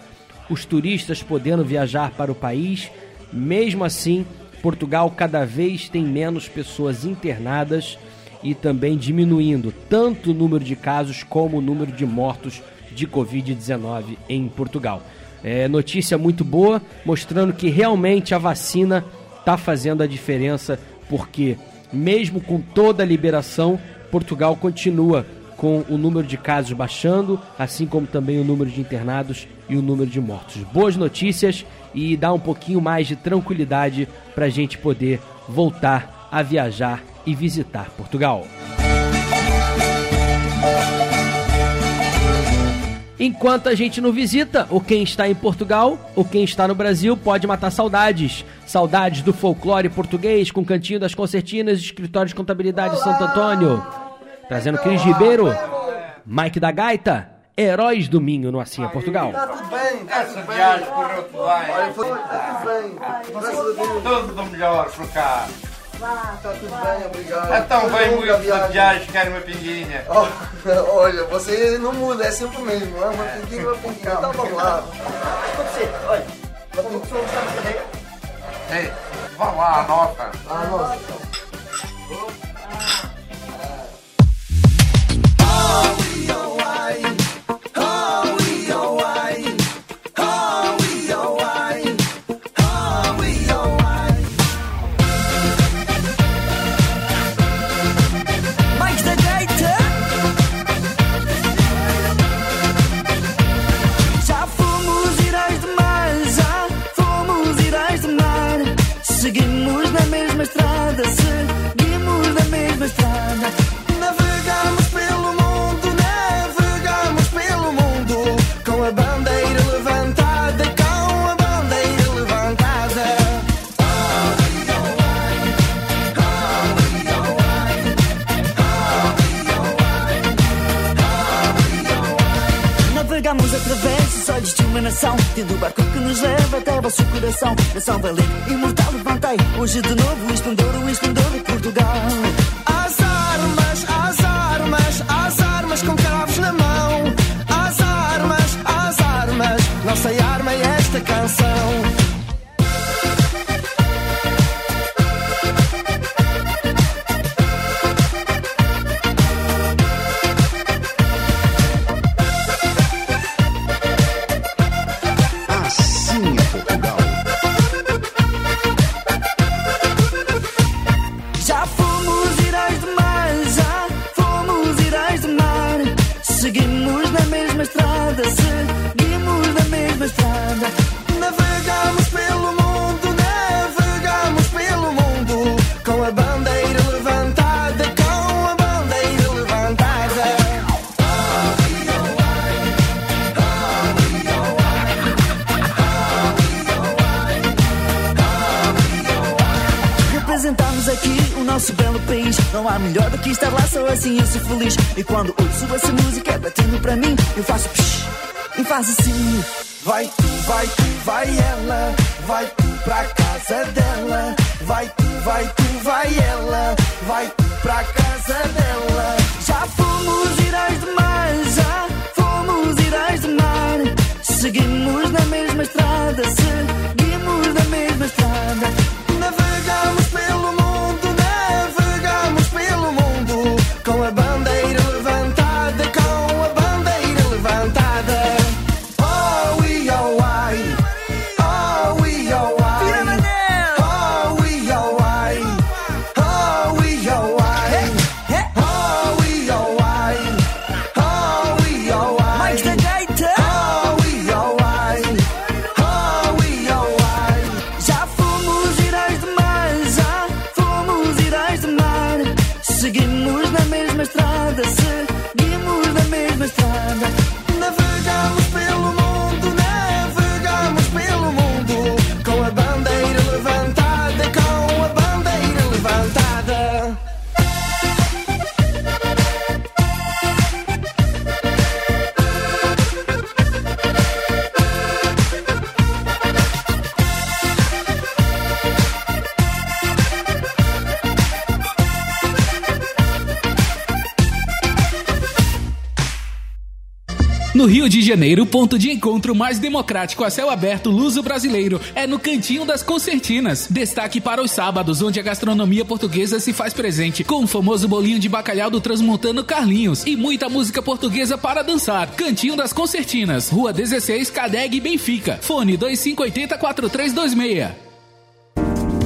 Os turistas podendo viajar para o país, mesmo assim, Portugal cada vez tem menos pessoas internadas e também diminuindo tanto o número de casos como o número de mortos de Covid-19 em Portugal. É notícia muito boa, mostrando que realmente a vacina está fazendo a diferença, porque mesmo com toda a liberação, Portugal continua com o número de casos baixando, assim como também o número de internados e o número de mortos. Boas notícias e dá um pouquinho mais de tranquilidade para a gente poder voltar a viajar e visitar Portugal. Enquanto a gente não visita, ou quem está em Portugal, ou quem está no Brasil, pode matar saudades. Saudades do folclore português, com Cantinho das Concertinas, Escritório de Contabilidade Santo Antônio. Trazendo Cris Ribeiro, Mike da Gaita, Heróis do Minho no Assim é Portugal. Tá tudo bem, tá tudo bem. tudo bem. Tá bem. Do melhor por cá. Tá tudo bem, obrigado. Então vem muito de viagem, quero uma pinguinha. Oh, olha, você não muda, é sempre o mesmo. É uma pinguinha, uma pinguinha. Então vamos lá. Você, olha, uma pinguinha, Ei, vá lá, anota. Ah, nossa. Mais Tendo o barco que nos leva até vosso coração. Nação valente, imortal, levantei. Hoje de novo o esplendor, o esplendor de Portugal. As armas, as armas, as armas com cravos na mão. As armas, as armas. Nossa arma é esta canção No Rio de Janeiro, ponto de encontro mais democrático a céu aberto luso-brasileiro é no Cantinho das Concertinas. Destaque para os sábados, onde a gastronomia portuguesa se faz presente, com o famoso bolinho de bacalhau do transmontano Carlinhos e muita música portuguesa para dançar. Cantinho das Concertinas, Rua 16, Cadeg, Benfica. Fone 2580-4326.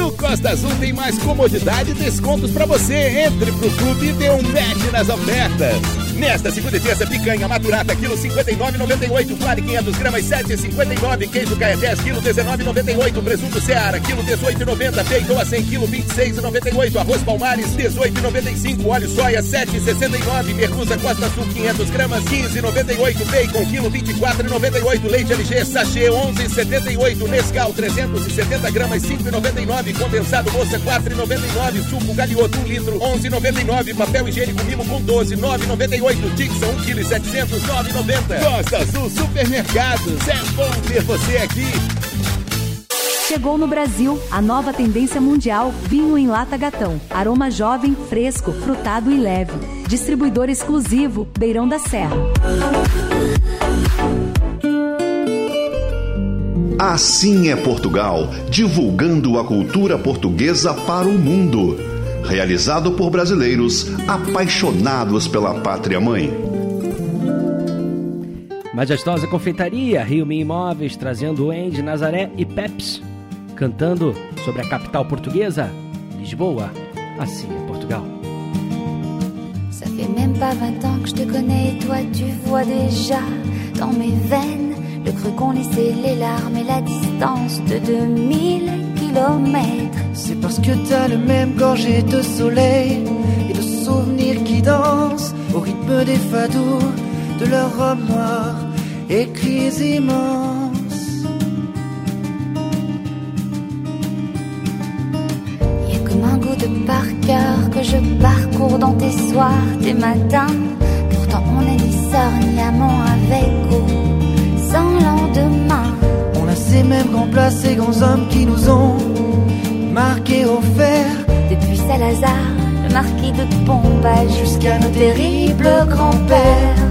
No Costa Azul tem mais comodidade e descontos para você. Entre pro clube e dê um match nas ofertas. Nesta segunda e terça, picanha maturata, quilo 59,98. Clare 500 gramas, 7,59. Queijo Caetés, quilo 19,98. Presunto Seara, quilo 18,90. Bacon a 100, quilo 26,98. Arroz Palmares, 18,95. Óleo soia, 7,69. Merluza Costa Sul, 500 gramas, 15,98. Bacon, quilo 24,98. Leite LG, sachê, 11,78. Nescau, 370 gramas, 5,99. Condensado moça, 4,99. Suco Galioto, 1 litro, 11,99. Papel higiênico mimo com 12, 9,98. Dixon, 1 kg 700, 9,90. Costa Azul Supermercados. É bom ter você aqui. Chegou no Brasil a nova tendência mundial vinho em lata gatão. Aroma jovem, fresco, frutado e leve. Distribuidor exclusivo Beirão da Serra. Assim é Portugal, divulgando a cultura portuguesa para o mundo. Realizado por brasileiros apaixonados pela pátria mãe. Majestosa Confeitaria, Rio Mi Imóveis, trazendo o Andy, Nazaré e Peps, cantando sobre a capital portuguesa, Lisboa. Assim é Portugal. Ça fait même pas 20 ans que je te connais, toi tu vois déjà dans mes veines le creux qu'ont laissé les larmes et la distance de 2000 kilomètres. C'est parce que t'as le même gorgée de soleil et de souvenirs qui dansent au rythme des fados de leurs robes noires et cris immenses. Y a comme un goût de par cœur que je parcours dans tes soirs, tes matins. Pourtant on a ni ni amant avec ou sans lendemain. On a ces mêmes grands plats, ces grands hommes qui nous ont marqués au fer. Depuis Salazar, le marquis de Pombal jusqu'à nos terribles grands-pères.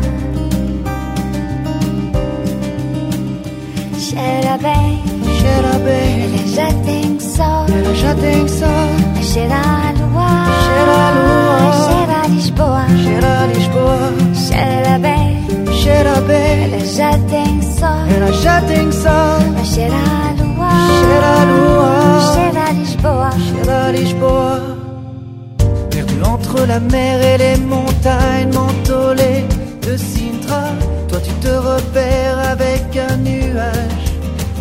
Chez la baie, Cheira bem. Ela já tem sol. Ela já tem sol. Cheira a lua. Cheira a lua. Cheira a Lisboa. Cheira a Lisboa. Cheira bem. Cheira bem. Ela já tem sol. Ela já tem sol. Cheira a lua. Cheira a lua. Cheira a Lisboa. Perdu entre la mer et les montagnes mentolées de Sintra. Toi tu te repères avec un nuage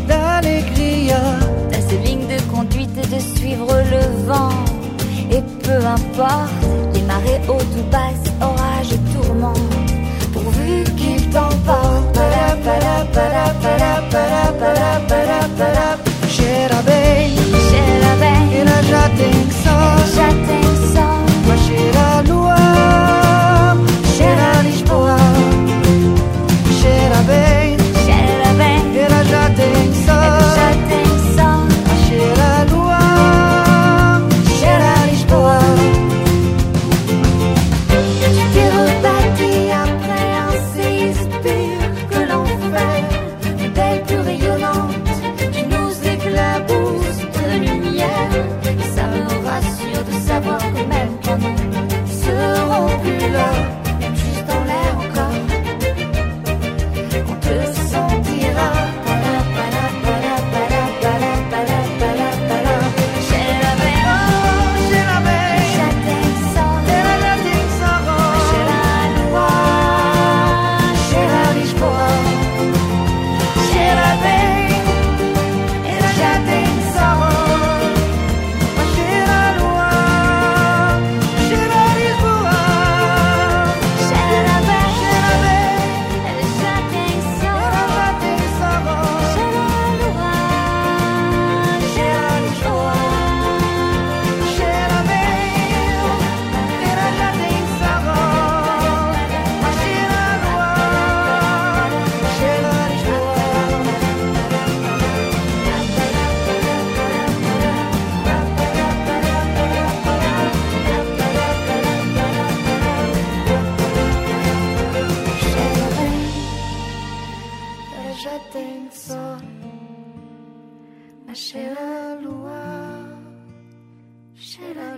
d'allégria. T'as ces lignes de conduite de suivre le vent. Et peu importe, les marées hautes ou basses, orages, tourments. Pourvu qu'il t'emporte. Para, para, para, para, para, para, para, para. Cheira bem. Cheira bem. Ela já tem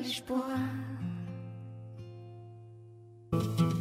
Lisboa.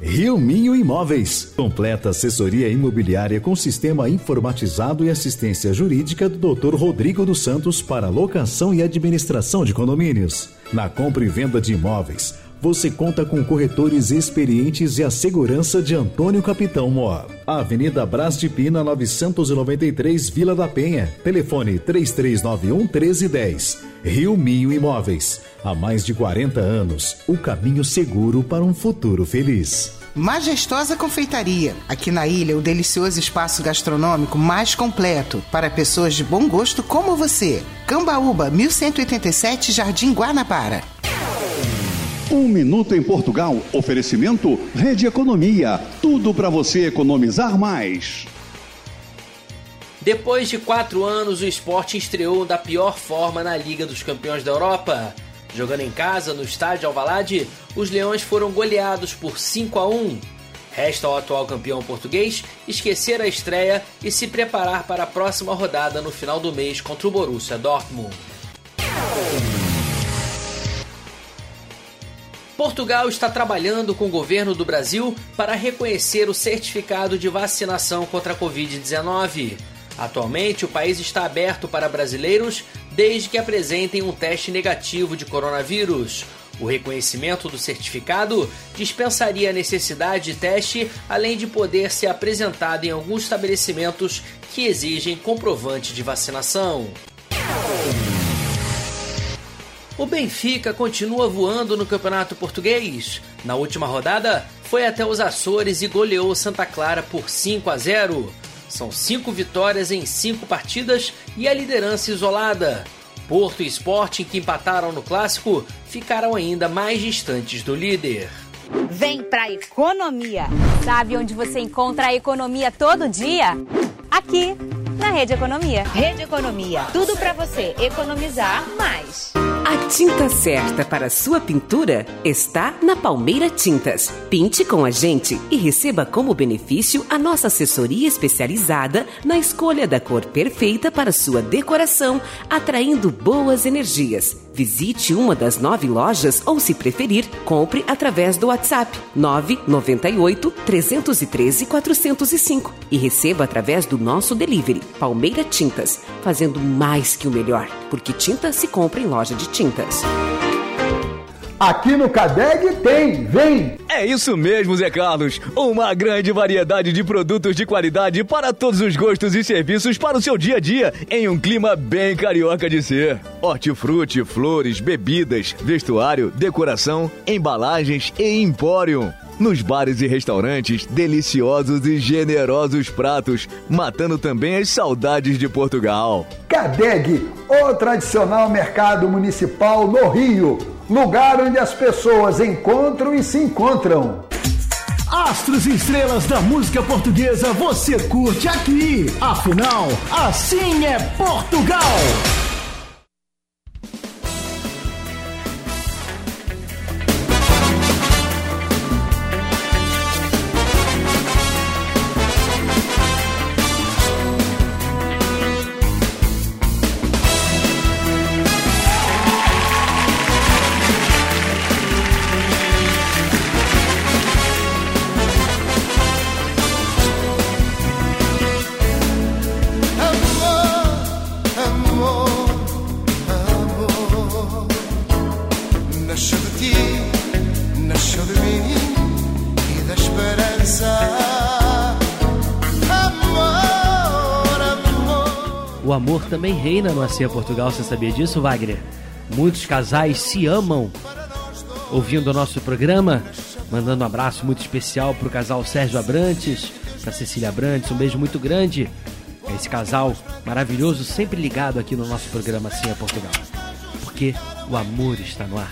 Rio Minho Imóveis. Completa assessoria imobiliária com sistema informatizado e assistência jurídica do Dr. Rodrigo dos Santos para locação e administração de condomínios. Na compra e venda de imóveis, você conta com corretores experientes e a segurança de Antônio Capitão Mor. Avenida Brás de Pina, 993, Vila da Penha. Telefone 3391 1310. Rio Minho Imóveis. Há mais de 40 anos, o caminho seguro para um futuro feliz. Majestosa Confeitaria. Aqui na ilha, o delicioso espaço gastronômico mais completo para pessoas de bom gosto como você. Cambaúba, 1187, Jardim Guanabara. Um minuto em Portugal. Oferecimento Rede Economia. Tudo para você economizar mais. Depois de quatro anos, o esporte estreou da pior forma na Liga dos Campeões da Europa. Jogando em casa, no estádio Alvalade, os Leões foram goleados por 5 a 1. Resta ao atual campeão português esquecer a estreia e se preparar para a próxima rodada no final do mês contra o Borussia Dortmund. Portugal está trabalhando com o governo do Brasil para reconhecer o certificado de vacinação contra a Covid-19. Atualmente, o país está aberto para brasileiros desde que apresentem um teste negativo de coronavírus. O reconhecimento do certificado dispensaria a necessidade de teste, além de poder ser apresentado em alguns estabelecimentos que exigem comprovante de vacinação. O Benfica continua voando no Campeonato Português. Na última rodada, foi até os Açores e goleou Santa Clara por 5 a 0. São cinco vitórias em cinco partidas e a liderança isolada. Porto e Sporting, que empataram no clássico, ficaram ainda mais distantes do líder. Vem pra economia. Sabe onde você encontra a economia todo dia? Aqui, na Rede Economia. Rede Economia. Tudo pra você economizar mais. A tinta certa para sua pintura está na Palmeira Tintas. Pinte com a gente e receba como benefício a nossa assessoria especializada na escolha da cor perfeita para sua decoração, atraindo boas energias. Visite uma das nove lojas ou, se preferir, compre através do WhatsApp 998 313 405 e receba através do nosso delivery Palmeira Tintas, fazendo mais que o melhor, porque tinta se compra em loja de tintas. Aqui no Cadeg tem, vem! É isso mesmo, Zé Carlos. Uma grande variedade de produtos de qualidade para todos os gostos e serviços para o seu dia a dia, em um clima bem carioca de ser. Hortifruti, flores, bebidas, vestuário, decoração, embalagens e empório. Nos bares e restaurantes, deliciosos e generosos pratos, matando também as saudades de Portugal. Cadeg, o tradicional mercado municipal no Rio, lugar onde as pessoas encontram e se encontram. Astros e estrelas da música portuguesa você curte aqui. Afinal, assim é Portugal. Reina no Assim é Portugal, você sabia disso, Wagner? Muitos casais se amam ouvindo o nosso programa, mandando um abraço muito especial pro casal Sérgio Abrantes, pra Cecília Abrantes, um beijo muito grande a esse casal maravilhoso, sempre ligado aqui no nosso programa Assim é Portugal. Porque o amor está no ar.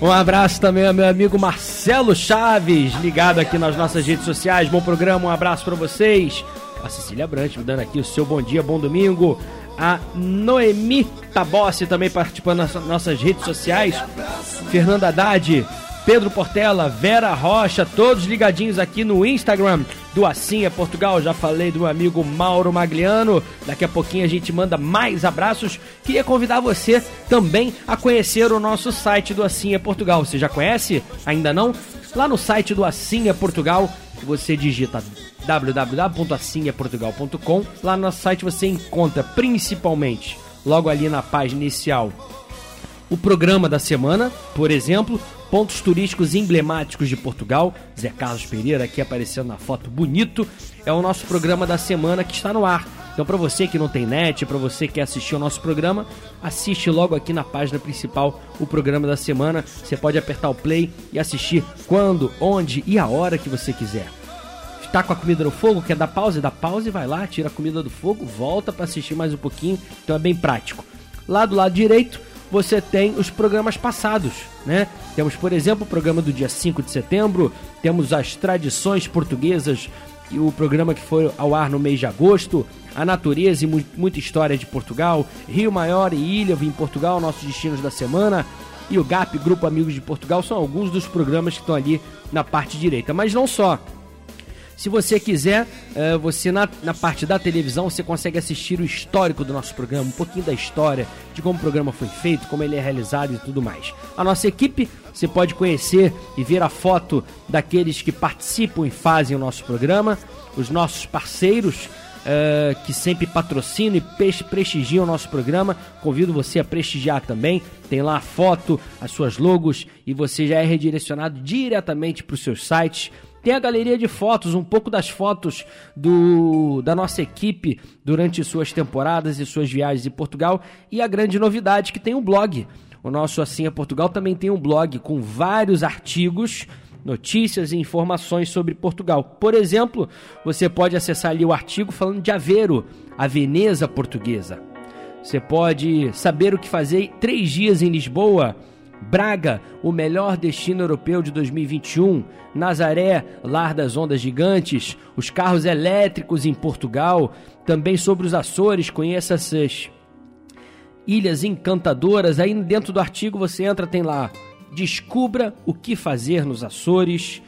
Um abraço também ao meu amigo Marcelo Chaves, ligado aqui nas nossas redes sociais. Bom programa, um abraço para vocês. A Cecília Brant me dando aqui o seu bom dia, bom domingo. A Noemi Tabossi também participando das nossas redes sociais. Fernanda Haddad, Pedro Portela, Vera Rocha, todos ligadinhos aqui no Instagram do Assim é Portugal. Já falei do meu amigo Mauro Magliano. Daqui a pouquinho a gente manda mais abraços. Queria convidar você também a conhecer o nosso site do Assim é Portugal. Você já conhece? Ainda não? Lá no site do Assim é Portugal, você digita www.assimeportugal.com. Lá no nosso site você encontra principalmente, logo ali na página inicial, o programa da semana, por exemplo, pontos turísticos emblemáticos de Portugal. Zé Carlos Pereira aqui aparecendo na foto bonito. É o nosso programa da semana que está no ar. Então, para você que não tem net, para você que quer assistir o nosso programa, assiste logo aqui na página principal o programa da semana. Você pode apertar o play e assistir quando, onde e a hora que você quiser. Tá com a comida no fogo, quer dar pausa? Dá pausa e vai lá, tira a comida do fogo, volta para assistir mais um pouquinho. Então é bem prático. Lá do lado direito, você tem os programas passados, né? Temos, por exemplo, o programa do dia 5 de setembro, temos as tradições portuguesas e o programa que foi ao ar no mês de agosto, a natureza e mu muita história de Portugal, Rio Maior e Ilha em Portugal, nossos destinos da semana, e o GAP, Grupo Amigos de Portugal, são alguns dos programas que estão ali na parte direita. Mas não só. Se você quiser, eh, você na, na parte da televisão, você consegue assistir o histórico do nosso programa, um pouquinho da história, de como o programa foi feito, como ele é realizado e tudo mais. A nossa equipe, você pode conhecer e ver a foto daqueles que participam e fazem o nosso programa, os nossos parceiros, eh, que sempre patrocinam e prestigiam o nosso programa. Convido você a prestigiar também. Tem lá a foto, as suas logos e você já é redirecionado diretamente para os seus sites. Tem a galeria de fotos, um pouco das fotos do, da nossa equipe durante suas temporadas e suas viagens em Portugal. E a grande novidade que tem um blog. O nosso Assim é Portugal também tem um blog com vários artigos, notícias e informações sobre Portugal. Por exemplo, você pode acessar ali o artigo falando de Aveiro, a Veneza portuguesa. Você pode saber o que fazer três dias em Lisboa, Braga, o melhor destino europeu de 2021. Nazaré, lar das ondas gigantes. Os carros elétricos em Portugal. Também sobre os Açores, conheça essas ilhas encantadoras. Aí dentro do artigo você entra, tem lá. Descubra o que fazer nos Açores.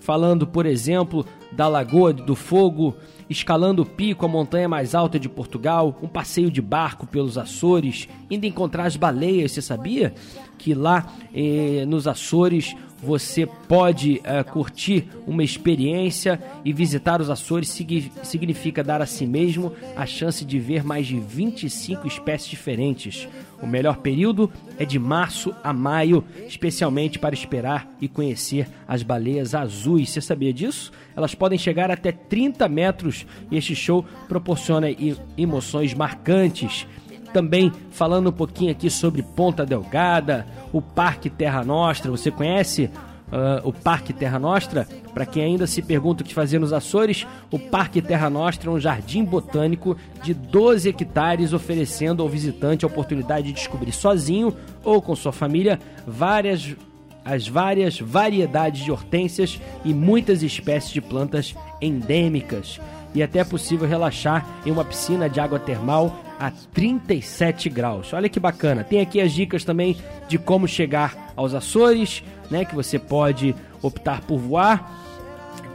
Falando, por exemplo, da Lagoa do Fogo, escalando o pico, a montanha mais alta de Portugal, um passeio de barco pelos Açores, indo encontrar as baleias. Você sabia que lá eh, nos Açores você pode uh, curtir uma experiência e visitar os Açores significa dar a si mesmo a chance de ver mais de 25 espécies diferentes. O melhor período é de março a maio, especialmente para esperar e conhecer as baleias azuis. Você sabia disso? Elas podem chegar até 30 metros e este show proporciona emoções marcantes. Também falando um pouquinho aqui sobre Ponta Delgada, o Parque Terra Nostra. Você conhece Uh, o Parque Terra Nostra. Para quem ainda se pergunta o que fazer nos Açores, o Parque Terra Nostra é um jardim botânico de 12 hectares, oferecendo ao visitante a oportunidade de descobrir sozinho ou com sua família várias as várias variedades de hortênsias e muitas espécies de plantas endêmicas. E até é possível relaxar em uma piscina de água termal a 37 graus. Olha que bacana. Tem aqui as dicas também de como chegar aos Açores, né? Que você pode optar por voar.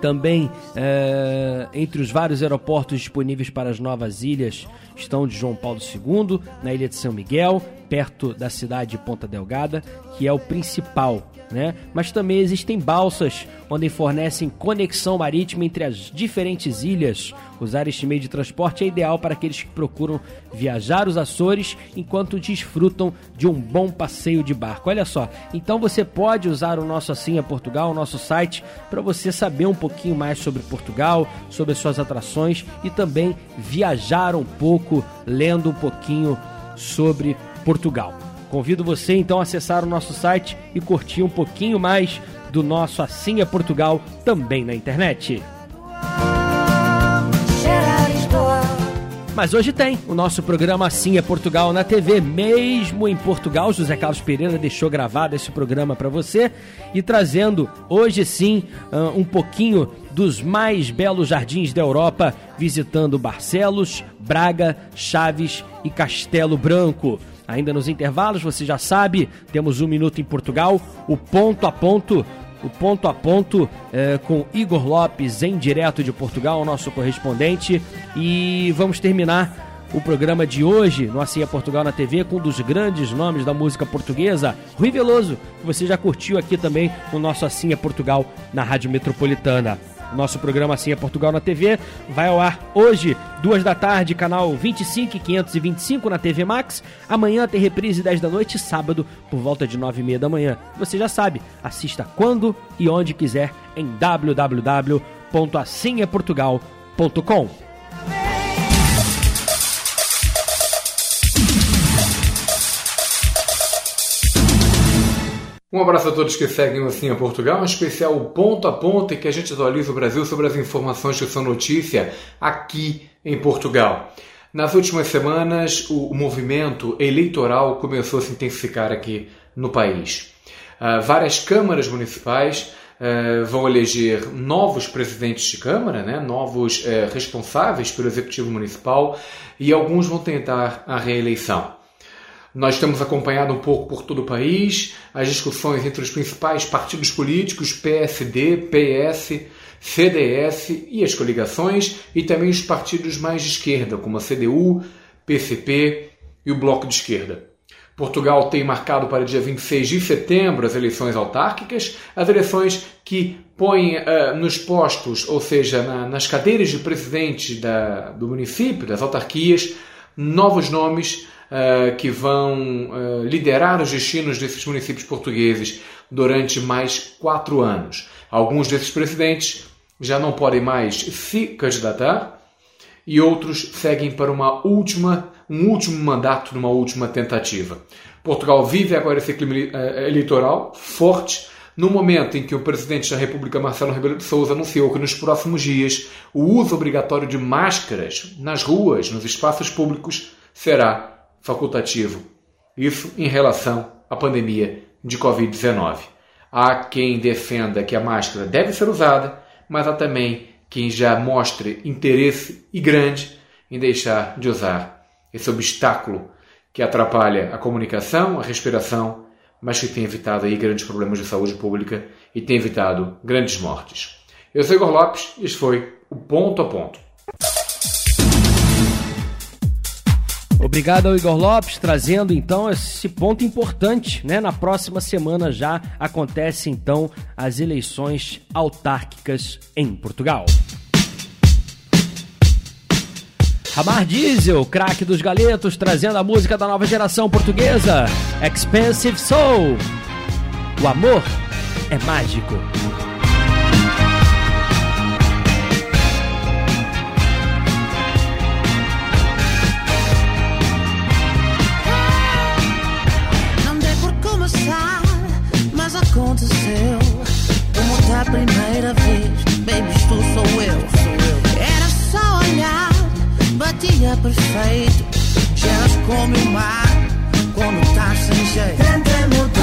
Também é, entre os vários aeroportos disponíveis para as novas ilhas estão de João Paulo II, na ilha de São Miguel, perto da cidade de Ponta Delgada, que é o principal né? Mas também existem balsas onde fornecem conexão marítima entre as diferentes ilhas. Usar este meio de transporte é ideal para aqueles que procuram viajar os Açores enquanto desfrutam de um bom passeio de barco. Olha só, então você pode usar o nosso Assim é Portugal, o nosso site, para você saber um pouquinho mais sobre Portugal, sobre as suas atrações e também viajar um pouco, lendo um pouquinho sobre Portugal. Convido você então a acessar o nosso site e curtir um pouquinho mais do nosso Assim é Portugal também na internet. Mas hoje tem o nosso programa Assim é Portugal na TV, mesmo em Portugal. José Carlos Pereira deixou gravado esse programa para você e trazendo hoje sim um pouquinho dos mais belos jardins da Europa, visitando Barcelos, Braga, Chaves e Castelo Branco. Ainda nos intervalos, você já sabe, temos um minuto em Portugal, o ponto a ponto, o ponto a ponto é, com Igor Lopes em direto de Portugal, nosso correspondente, e vamos terminar o programa de hoje no é Portugal na TV com um dos grandes nomes da música portuguesa, Rui Veloso, que você já curtiu aqui também no nosso é Portugal na Rádio Metropolitana. Nosso programa Assim é Portugal na TV vai ao ar hoje, duas da tarde, canal 25 e 525 na TV Max. Amanhã tem reprise 10 da noite, sábado, por volta de 9 e meia da manhã. Você já sabe, assista quando e onde quiser em www.assimeportugal.com. Um abraço a todos que seguem Assim a Portugal, um especial ponto a ponto em que a gente atualiza o Brasil sobre as informações que são notícia aqui em Portugal. Nas últimas semanas, o movimento eleitoral começou a se intensificar aqui no país. Uh, várias câmaras municipais uh, vão eleger novos presidentes de Câmara, né, novos uh, responsáveis pelo Executivo Municipal, e alguns vão tentar a reeleição. Nós temos acompanhado um pouco por todo o país as discussões entre os principais partidos políticos, PSD, PS, CDS e as coligações, e também os partidos mais de esquerda, como a CDU, PCP e o Bloco de Esquerda. Portugal tem marcado para dia 26 de setembro as eleições autárquicas, as eleições que põem uh, nos postos, ou seja, na, nas cadeiras de presidente da, do município, das autarquias, novos nomes uh, que vão uh, liderar os destinos desses municípios portugueses durante mais quatro anos. Alguns desses presidentes já não podem mais se candidatar e outros seguem para uma última, um último mandato numa última tentativa. Portugal vive agora esse clima eh, eleitoral forte no momento em que o presidente da República, Marcelo Rebelo de Sousa, anunciou que nos próximos dias o uso obrigatório de máscaras nas ruas, nos espaços públicos, será facultativo. Isso em relação à pandemia de Covid-19. Há quem defenda que a máscara deve ser usada, mas há também quem já mostre interesse e grande em deixar de usar esse obstáculo que atrapalha a comunicação, a respiração, mas que tem evitado aí grandes problemas de saúde pública e tem evitado grandes mortes. Eu sou Igor Lopes e este foi o Ponto a Ponto. Obrigado ao Igor Lopes, trazendo então esse ponto importante, né? Na próxima semana já acontecem então as eleições autárquicas em Portugal. Amar Diesel, craque dos galetos, trazendo a música da nova geração portuguesa, Expensive Soul. O amor é mágico. É perfeito. Já como o mar, quando tá sem jeito. Tenta mudar.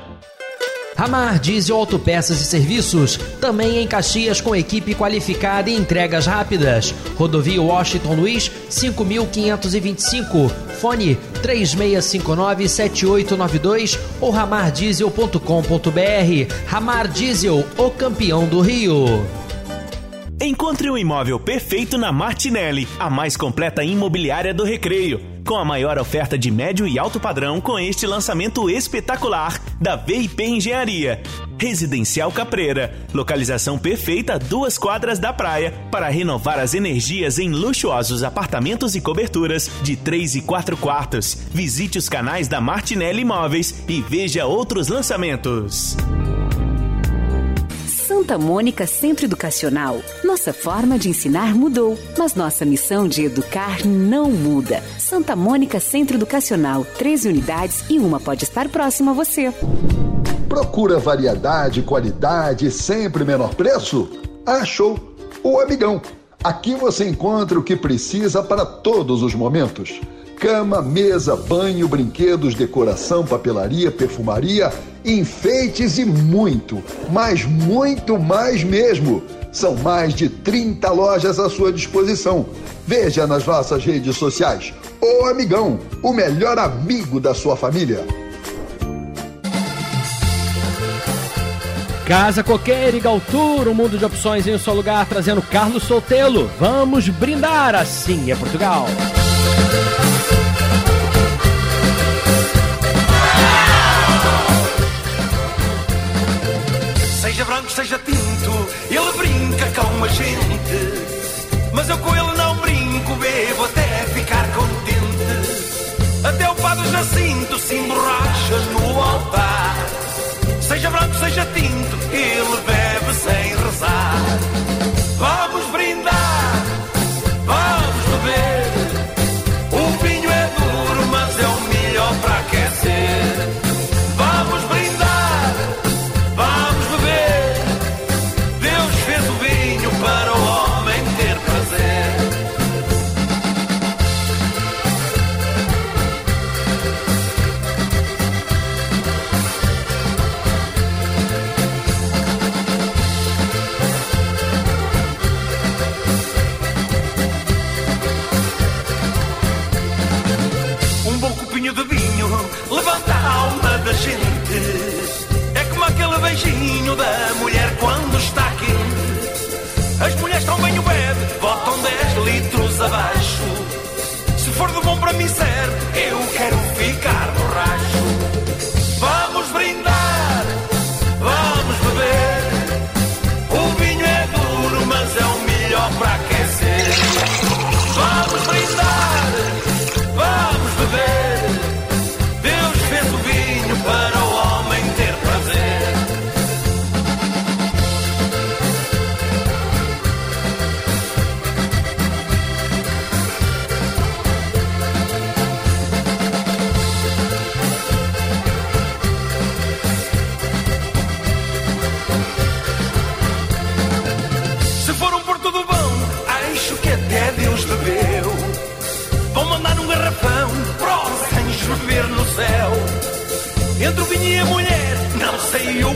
Ramar Diesel Autopeças e Serviços, também em Caxias com equipe qualificada e entregas rápidas. Rodovia Washington Luiz, 5525. Fone 3659-7892 ou ramardiesel.com.br. Ramar Diesel, o campeão do Rio. Encontre o um imóvel perfeito na Martinelli, a mais completa imobiliária do Recreio. Com a maior oferta de médio e alto padrão com este lançamento espetacular da VIP Engenharia. Residencial Capreira, localização perfeita a duas quadras da praia para renovar as energias em luxuosos apartamentos e coberturas de 3 e 4 quartos. Visite os canais da Martinelli Imóveis e veja outros lançamentos. Santa Mônica Centro Educacional. Nossa forma de ensinar mudou, mas nossa missão de educar não muda. Santa Mônica Centro Educacional, 13 unidades e uma pode estar próxima a você. Procura variedade, qualidade e sempre menor preço? Achou! O Amigão. Aqui você encontra o que precisa para todos os momentos cama, mesa, banho, brinquedos, decoração, papelaria, perfumaria, enfeites e muito, mas muito mais mesmo. São mais de 30 lojas à sua disposição. Veja nas nossas redes sociais. O Amigão, o melhor amigo da sua família. Casa Coqueira e Galtura, um mundo de opções em um só lugar, trazendo Carlos Soltelo. Vamos brindar, assim é Portugal. Seja tinto, ele brinca com a gente. Mas eu com ele não brinco, bebo até ficar contente. Até o padre Jacinto se emborracha no altar. Seja branco, seja tinto, não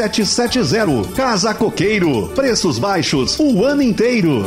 Casa Coqueiro. Preços baixos o ano inteiro.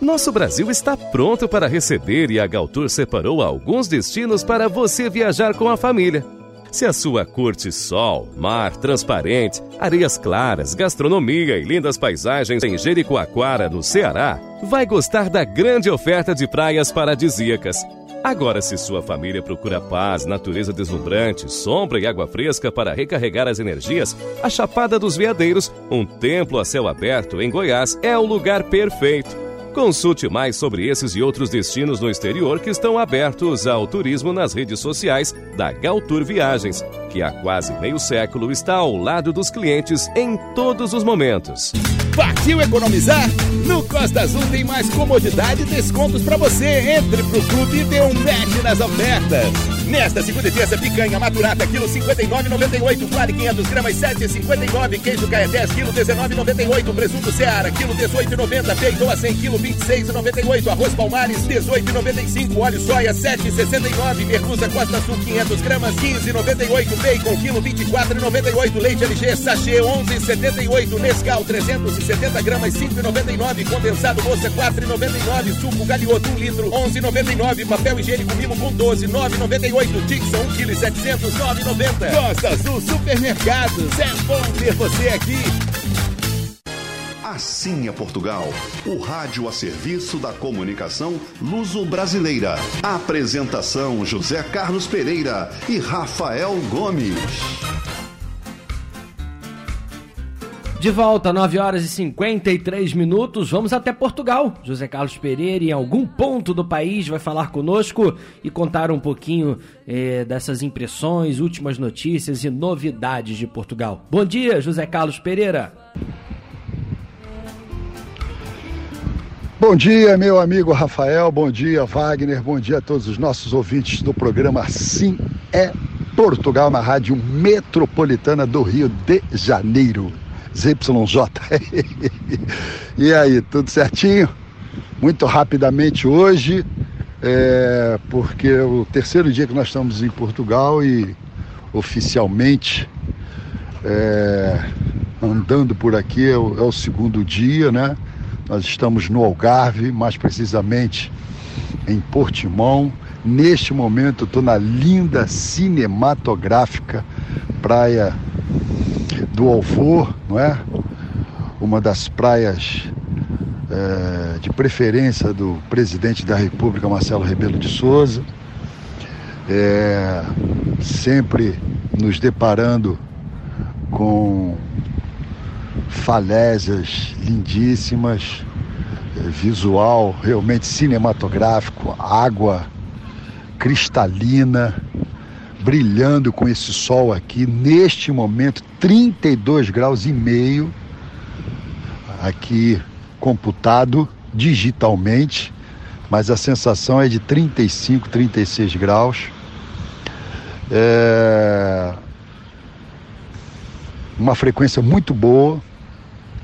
Nosso Brasil está pronto para receber e a Galtour separou alguns destinos para você viajar com a família. Se a sua curte sol, mar transparente, areias claras, gastronomia e lindas paisagens em Jericoacoara, no Ceará, vai gostar da grande oferta de praias paradisíacas. Agora, se sua família procura paz, natureza deslumbrante, sombra e água fresca para recarregar as energias, a Chapada dos Veadeiros, um templo a céu aberto em Goiás, é o lugar perfeito. Consulte mais sobre esses e outros destinos no exterior que estão abertos ao turismo nas redes sociais da Galtour Viagens, que há quase meio século está ao lado dos clientes em todos os momentos. Partiu economizar? No Costa Azul tem mais comodidade e descontos para você. Entre pro clube e dê um match nas ofertas. Nesta segunda e terça, picanha maturata, quilo 59,98. Clare 500 gramas, 7,59. Queijo caia 10, quilo 19,98. Presunto Seara, quilo 18,90. Peitoa 100, quilo 26,98. Arroz Palmares, 18,95. Óleo soia, 7,69. Merluza Costa Sul, 500 gramas, 15,98. Bacon, quilo 24,98. Leite LG, sachê, 11,78. Nescau, 370 gramas, 5,99. Condensado moça, 4,99. Suco Galioto, 1 litro, 11,99. Papel higiênico mimo com 12, 9,98. Dixon, 1 kg 700, 9,90. Costa Azul Supermercados, é bom ter você aqui. Assim é Portugal, o rádio a serviço da comunicação luso-brasileira. Apresentação José Carlos Pereira e Rafael Gomes. De volta, 9 horas e 53 minutos. Vamos até Portugal. José Carlos Pereira, em algum ponto do país, vai falar conosco e contar um pouquinho eh, dessas impressões, últimas notícias e novidades de Portugal. Bom dia, José Carlos Pereira. Bom dia, meu amigo Rafael. Bom dia, Wagner. Bom dia a todos os nossos ouvintes do programa Sim é Portugal, na rádio metropolitana do Rio de Janeiro. ZYJ. e aí, tudo certinho? Muito rapidamente hoje, é, porque é o terceiro dia que nós estamos em Portugal e oficialmente é, andando por aqui é o, é o segundo dia, né? Nós estamos no Algarve, mais precisamente em Portimão. Neste momento, estou na linda cinematográfica praia do Alvor, não é? Uma das praias é, de preferência do presidente da República, Marcelo Rebelo de Souza. É, sempre nos deparando com falésias lindíssimas, é, visual realmente cinematográfico, água cristalina, brilhando com esse sol aqui, neste momento, 32 graus e meio, aqui computado digitalmente, mas a sensação é de 35, 36 graus. É... Uma frequência muito boa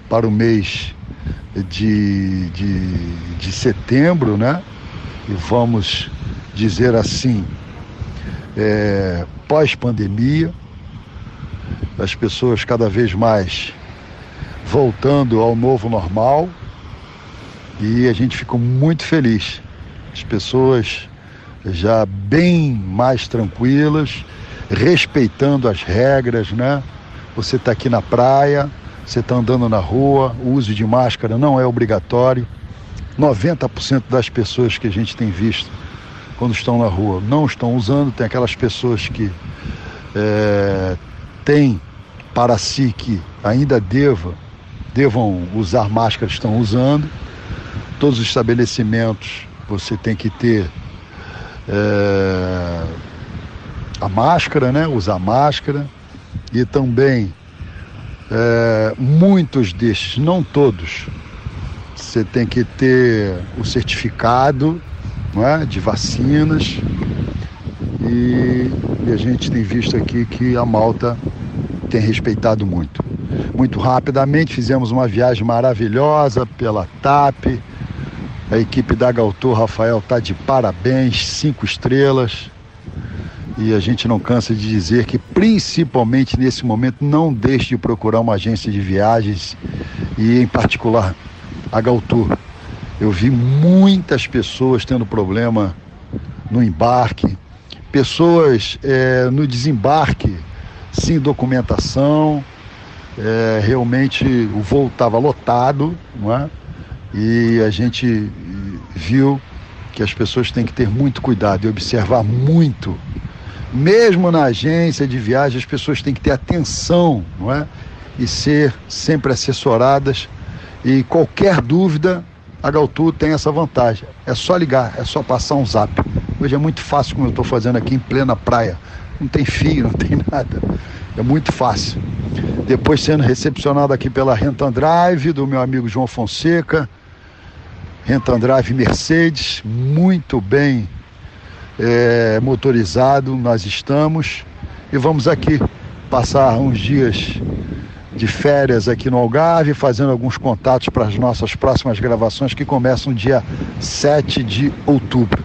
para o mês de, de, de setembro, né? E vamos dizer assim, é, pós-pandemia, as pessoas cada vez mais voltando ao novo normal e a gente ficou muito feliz. As pessoas já bem mais tranquilas, respeitando as regras, né? Você está aqui na praia, você está andando na rua, o uso de máscara não é obrigatório. 90% das pessoas que a gente tem visto quando estão na rua não estão usando, tem aquelas pessoas que é, têm para si que ainda deva, devam usar máscara, estão usando. Todos os estabelecimentos você tem que ter é, a máscara, né? Usar máscara e também É, muitos destes, não todos, você tem que ter o certificado é, de vacinas e, e a gente tem visto aqui que a malta tem respeitado muito. Muito rapidamente fizemos uma viagem maravilhosa pela TAP. A equipe da Galtor Rafael está de parabéns, cinco estrelas. E a gente não cansa de dizer que, principalmente nesse momento, não deixe de procurar uma agência de viagens e, em particular, a Galtur. Eu vi muitas pessoas tendo problema no embarque, pessoas é, no desembarque sem documentação. É, realmente o voo estava lotado, não é? E a gente viu que as pessoas têm que ter muito cuidado e observar muito mesmo na agência de viagem, as pessoas têm que ter atenção, não é? E ser sempre assessoradas. E qualquer dúvida, a Galtu tem essa vantagem. É só ligar, é só passar um zap. Hoje é muito fácil, como eu estou fazendo aqui em plena praia. Não tem fio, não tem nada. É muito fácil. Depois sendo recepcionado aqui pela Rentan Drive, do meu amigo João Fonseca. Rentan Drive Mercedes, muito bem é, motorizado nós estamos e vamos aqui passar uns dias de férias aqui no Algarve, fazendo alguns contatos para as nossas próximas gravações que começam dia 7 de outubro.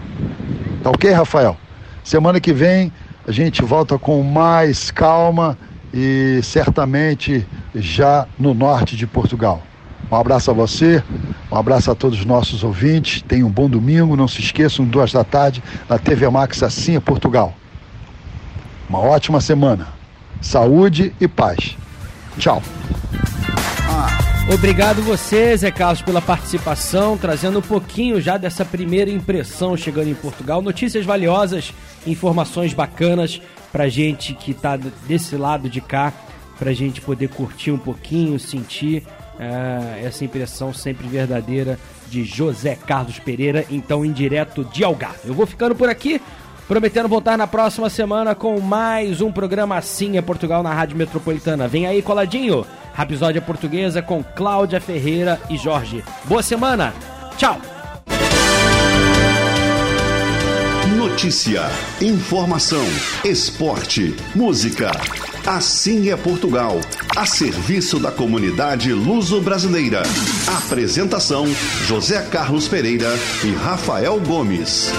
Tá ok, Rafael? Semana que vem a gente volta com mais calma e certamente já no norte de Portugal. Um abraço a você, um abraço a todos os nossos ouvintes. Tenham um bom domingo. Não se esqueçam, duas da tarde, na TV Max Assim é Portugal. Uma ótima semana. Saúde e paz. Tchau. Obrigado você, Zé Carlos, pela participação, trazendo um pouquinho já dessa primeira impressão chegando em Portugal. Notícias valiosas, informações bacanas pra gente que tá desse lado de cá, pra gente poder curtir um pouquinho, sentir é, essa impressão sempre verdadeira de José Carlos Pereira, então em direto de Algarve. Eu vou ficando por aqui, prometendo voltar na próxima semana com mais um programa Assim é Portugal na Rádio Metropolitana. Vem aí, coladinho! Rapisódia Portuguesa com Cláudia Ferreira e Jorge. Boa semana! Tchau! Notícia, informação, esporte, música. Assim é Portugal, a serviço da comunidade luso-brasileira. Apresentação: José Carlos Pereira e Rafael Gomes.